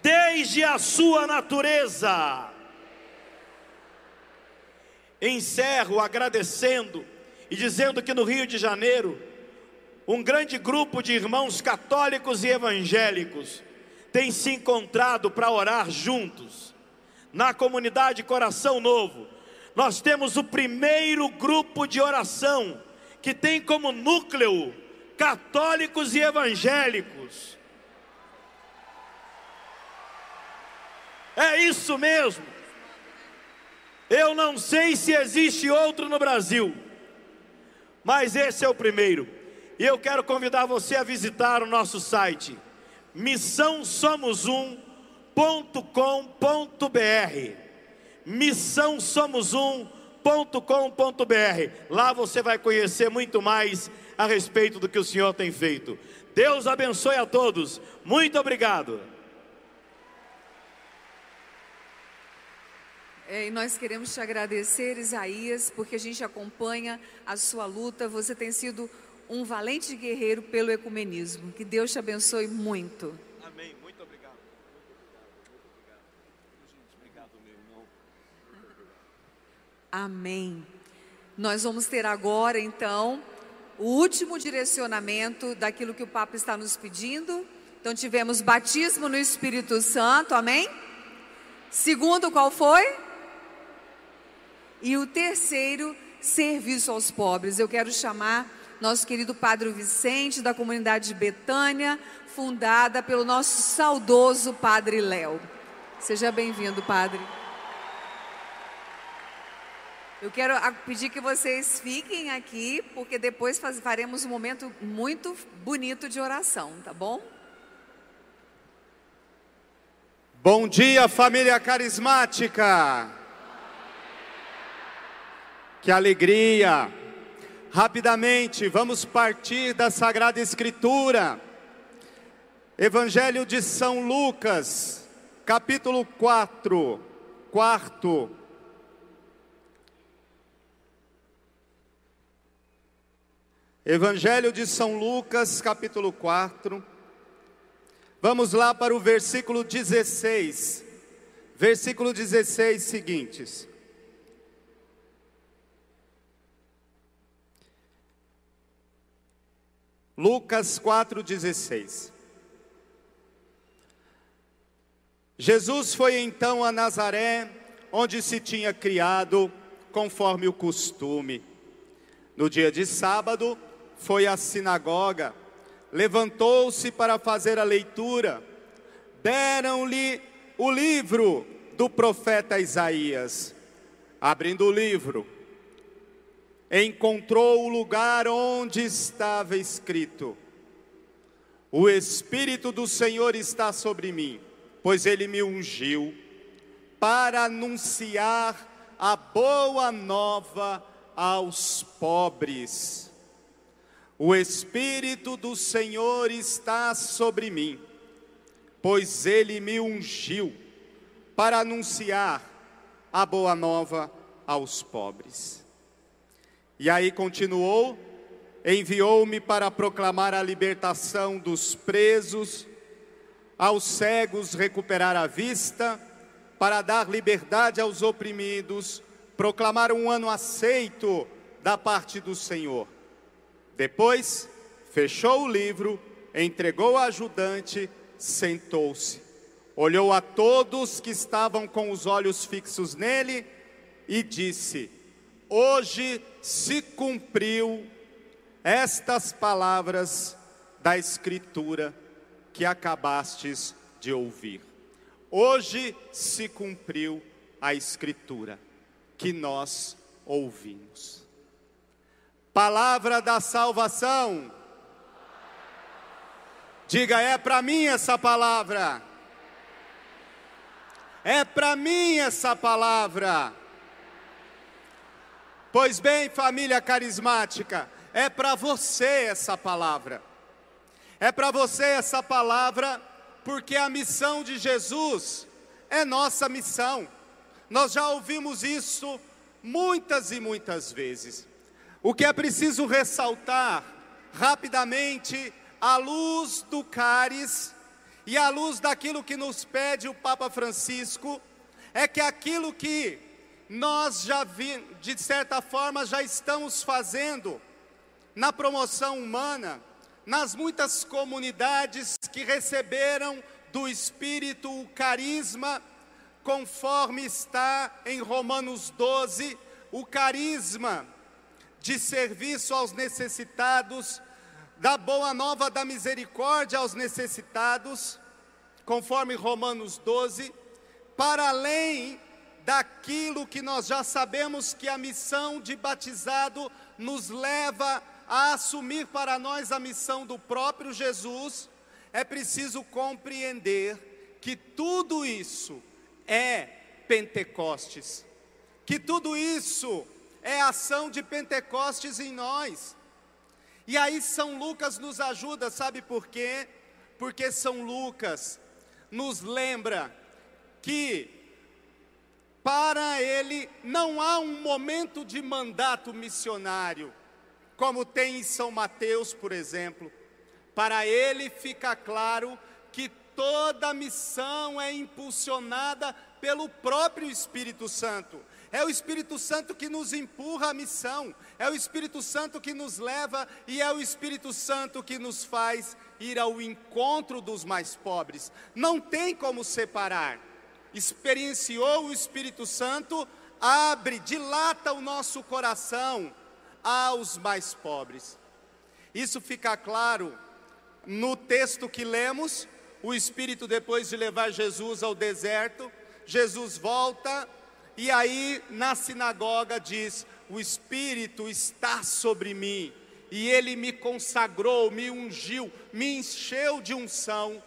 desde a sua natureza. Encerro agradecendo e dizendo que no Rio de Janeiro, um grande grupo de irmãos católicos e evangélicos tem se encontrado para orar juntos. Na comunidade Coração Novo, nós temos o primeiro grupo de oração que tem como núcleo católicos e evangélicos. É isso mesmo. Eu não sei se existe outro no Brasil, mas esse é o primeiro. E eu quero convidar você a visitar o nosso site missãosomosum.com.br. Missãosomosum.com.br. Lá você vai conhecer muito mais a respeito do que o Senhor tem feito. Deus abençoe a todos. Muito obrigado. É, e nós queremos te agradecer, Isaías, porque a gente acompanha a sua luta. Você tem sido um valente guerreiro pelo ecumenismo. Que Deus te abençoe muito. Amém. Muito obrigado. Muito obrigado. Muito obrigado. obrigado, meu irmão. Amém. Nós vamos ter agora, então, o último direcionamento daquilo que o Papa está nos pedindo. Então, tivemos batismo no Espírito Santo, amém? Segundo, qual foi? E o terceiro, serviço aos pobres. Eu quero chamar nosso querido Padre Vicente, da comunidade de Betânia, fundada pelo nosso saudoso Padre Léo. Seja bem-vindo, Padre. Eu quero pedir que vocês fiquem aqui, porque depois faremos um momento muito bonito de oração, tá bom? Bom dia, família carismática. Que alegria. Rapidamente, vamos partir da Sagrada Escritura. Evangelho de São Lucas, capítulo 4, quarto. Evangelho de São Lucas, capítulo 4. Vamos lá para o versículo 16. Versículo 16 seguintes. Lucas 4,16. Jesus foi então a Nazaré, onde se tinha criado, conforme o costume. No dia de sábado, foi à sinagoga, levantou-se para fazer a leitura. Deram-lhe o livro do profeta Isaías. Abrindo o livro, encontrou o lugar onde estava escrito: O Espírito do Senhor está sobre mim, pois ele me ungiu para anunciar a boa nova aos pobres o Espírito do Senhor está sobre mim, pois ele me ungiu para anunciar a boa nova aos pobres. E aí continuou: enviou-me para proclamar a libertação dos presos, aos cegos recuperar a vista, para dar liberdade aos oprimidos, proclamar um ano aceito da parte do Senhor depois, fechou o livro, entregou ao ajudante, sentou-se. Olhou a todos que estavam com os olhos fixos nele e disse: Hoje se cumpriu estas palavras da Escritura que acabastes de ouvir. Hoje se cumpriu a Escritura que nós ouvimos. Palavra da salvação. Diga, é para mim essa palavra. É para mim essa palavra. Pois bem, família carismática, é para você essa palavra. É para você essa palavra, porque a missão de Jesus é nossa missão. Nós já ouvimos isso muitas e muitas vezes. O que é preciso ressaltar rapidamente, à luz do cáris e à luz daquilo que nos pede o Papa Francisco, é que aquilo que nós já vi, de certa forma já estamos fazendo na promoção humana, nas muitas comunidades que receberam do Espírito o carisma, conforme está em Romanos 12, o carisma de serviço aos necessitados, da boa nova da misericórdia aos necessitados, conforme Romanos 12, para além daquilo que nós já sabemos que a missão de batizado nos leva a assumir para nós a missão do próprio Jesus, é preciso compreender que tudo isso é Pentecostes, que tudo isso é ação de Pentecostes em nós. E aí São Lucas nos ajuda, sabe por quê? Porque São Lucas nos lembra que para ele não há um momento de mandato missionário, como tem em São Mateus, por exemplo. Para ele fica claro que toda missão é impulsionada pelo próprio Espírito Santo. É o Espírito Santo que nos empurra a missão, é o Espírito Santo que nos leva e é o Espírito Santo que nos faz ir ao encontro dos mais pobres. Não tem como separar. Experienciou o Espírito Santo, abre, dilata o nosso coração aos mais pobres. Isso fica claro no texto que lemos, o Espírito, depois de levar Jesus ao deserto, Jesus volta e aí na sinagoga diz: O Espírito está sobre mim, e ele me consagrou, me ungiu, me encheu de unção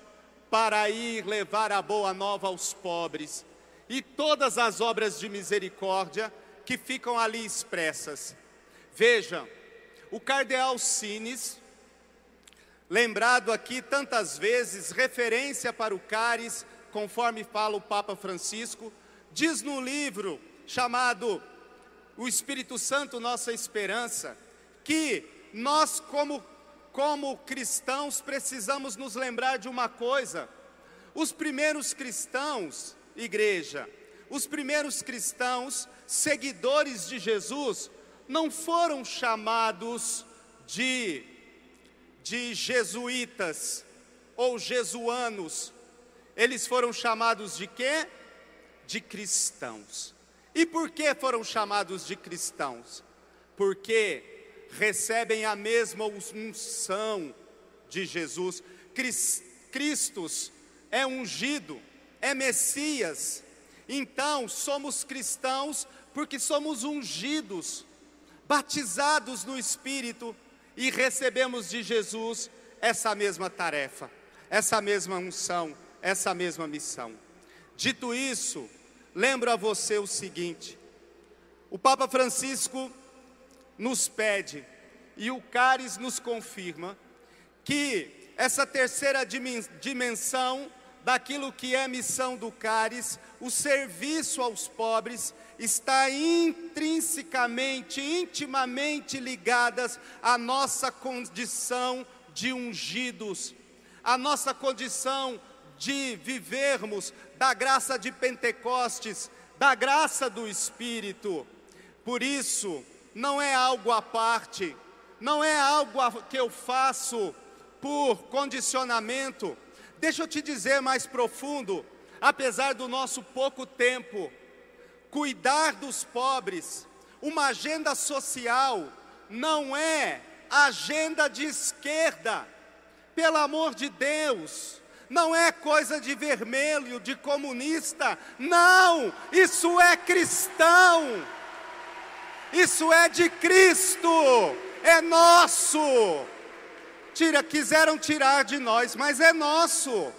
para ir levar a boa nova aos pobres. E todas as obras de misericórdia que ficam ali expressas. Veja, o cardeal Sines, lembrado aqui tantas vezes, referência para o cáris, conforme fala o Papa Francisco, diz no livro chamado O Espírito Santo Nossa Esperança, que nós, como, como cristãos, precisamos nos lembrar de uma coisa: os primeiros cristãos, igreja, os primeiros cristãos, seguidores de Jesus, não foram chamados de, de jesuítas ou jesuanos, eles foram chamados de quê? De cristãos. E por que foram chamados de cristãos? Porque recebem a mesma unção de Jesus. Cristos é ungido, é Messias. Então, somos cristãos porque somos ungidos, batizados no Espírito e recebemos de Jesus essa mesma tarefa, essa mesma unção, essa mesma missão. Dito isso, lembro a você o seguinte: o Papa Francisco nos pede e o Caris nos confirma que essa terceira dimensão daquilo que é missão do Caris, o serviço aos pobres, está intrinsecamente, intimamente ligadas à nossa condição de ungidos, à nossa condição de vivermos da graça de Pentecostes, da graça do Espírito. Por isso, não é algo à parte, não é algo que eu faço por condicionamento. Deixa eu te dizer mais profundo, apesar do nosso pouco tempo, cuidar dos pobres, uma agenda social, não é agenda de esquerda, pelo amor de Deus não é coisa de vermelho, de comunista, não, isso é cristão, isso é de Cristo, é nosso. Tira, quiseram tirar de nós, mas é nosso.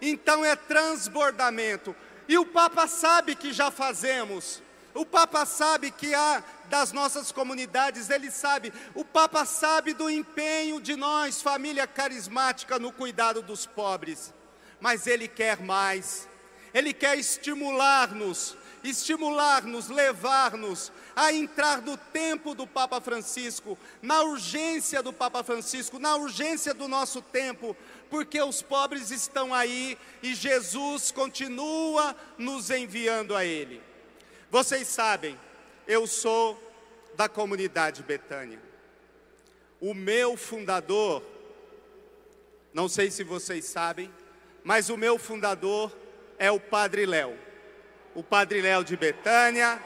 Então é transbordamento. E o Papa sabe que já fazemos. O Papa sabe que há das nossas comunidades, ele sabe. O Papa sabe do empenho de nós, família carismática, no cuidado dos pobres. Mas ele quer mais. Ele quer estimular-nos, estimular-nos, levar-nos a entrar no tempo do Papa Francisco, na urgência do Papa Francisco, na urgência do nosso tempo, porque os pobres estão aí e Jesus continua nos enviando a Ele. Vocês sabem, eu sou da comunidade Betânia. O meu fundador, não sei se vocês sabem, mas o meu fundador é o Padre Léo. O Padre Léo de Betânia,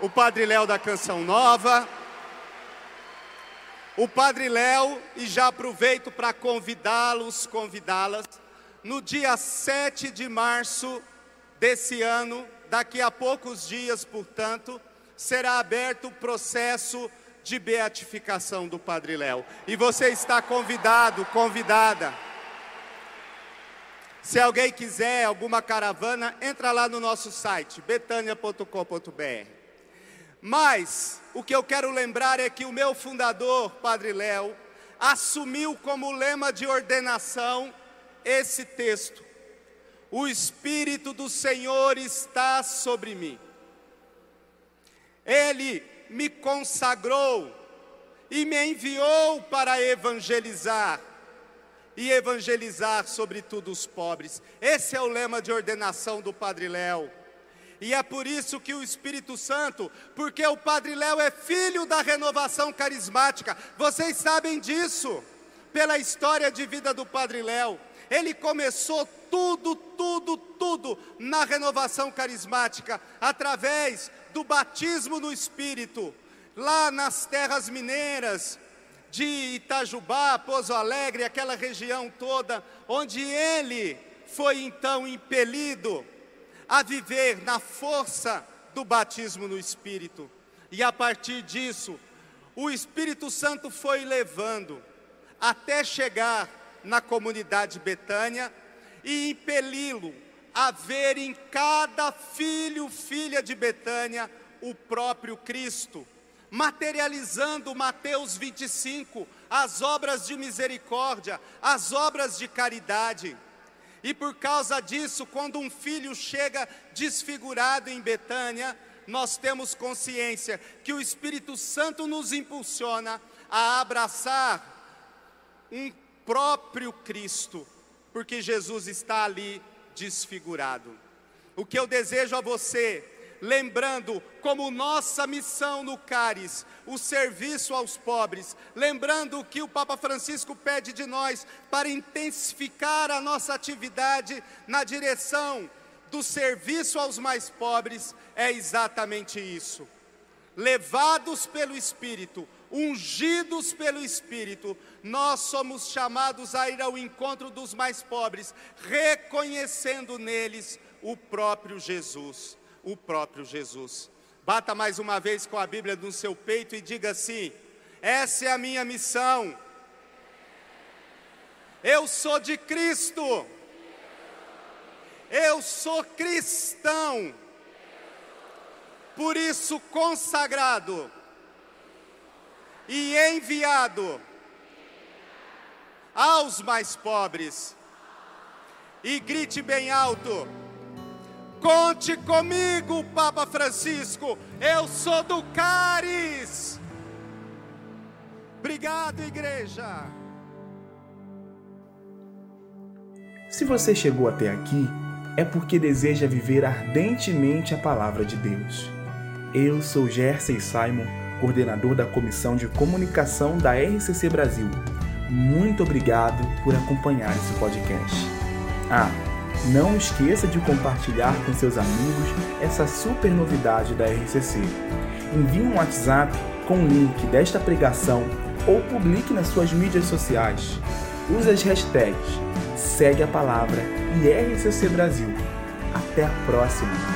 o Padre Léo da Canção Nova. O Padre Léo, e já aproveito para convidá-los, convidá-las, no dia 7 de março desse ano, daqui a poucos dias, portanto, será aberto o processo de beatificação do Padre Léo. E você está convidado, convidada. Se alguém quiser alguma caravana, entra lá no nosso site, betânia.com.br. Mas o que eu quero lembrar é que o meu fundador, Padre Léo, assumiu como lema de ordenação esse texto: O Espírito do Senhor está sobre mim ele me consagrou e me enviou para evangelizar e evangelizar sobretudo os pobres. Esse é o lema de ordenação do Padre Léo. E é por isso que o Espírito Santo, porque o Padre Léo é filho da renovação carismática. Vocês sabem disso pela história de vida do Padre Léo. Ele começou tudo, tudo, tudo na renovação carismática, através do batismo no Espírito, lá nas terras mineiras, de Itajubá, Pozo Alegre, aquela região toda, onde ele foi então impelido a viver na força do batismo no Espírito. E a partir disso, o Espírito Santo foi levando até chegar na comunidade Betânia e impeli-lo a ver em cada filho, filha de Betânia, o próprio Cristo, materializando Mateus 25, as obras de misericórdia, as obras de caridade. E por causa disso, quando um filho chega desfigurado em Betânia, nós temos consciência que o Espírito Santo nos impulsiona a abraçar um próprio Cristo, porque Jesus está ali desfigurado. O que eu desejo a você, lembrando como nossa missão no Caris, o serviço aos pobres, lembrando o que o Papa Francisco pede de nós para intensificar a nossa atividade na direção do serviço aos mais pobres, é exatamente isso. Levados pelo Espírito, ungidos pelo Espírito, nós somos chamados a ir ao encontro dos mais pobres, reconhecendo neles o próprio Jesus, o próprio Jesus. Bata mais uma vez com a Bíblia no seu peito e diga assim: essa é a minha missão. Eu sou de Cristo. Eu sou cristão. Por isso consagrado e enviado aos mais pobres. E grite bem alto: Conte comigo, Papa Francisco, eu sou do Caris. Obrigado, igreja. Se você chegou até aqui, é porque deseja viver ardentemente a palavra de Deus. Eu sou Jersey Simon, coordenador da Comissão de Comunicação da RCC Brasil muito obrigado por acompanhar esse podcast. Ah, não esqueça de compartilhar com seus amigos essa super novidade da RCC. Envie um WhatsApp com o link desta pregação ou publique nas suas mídias sociais. Use as hashtags Segue a Palavra e RCC Brasil. Até a próxima!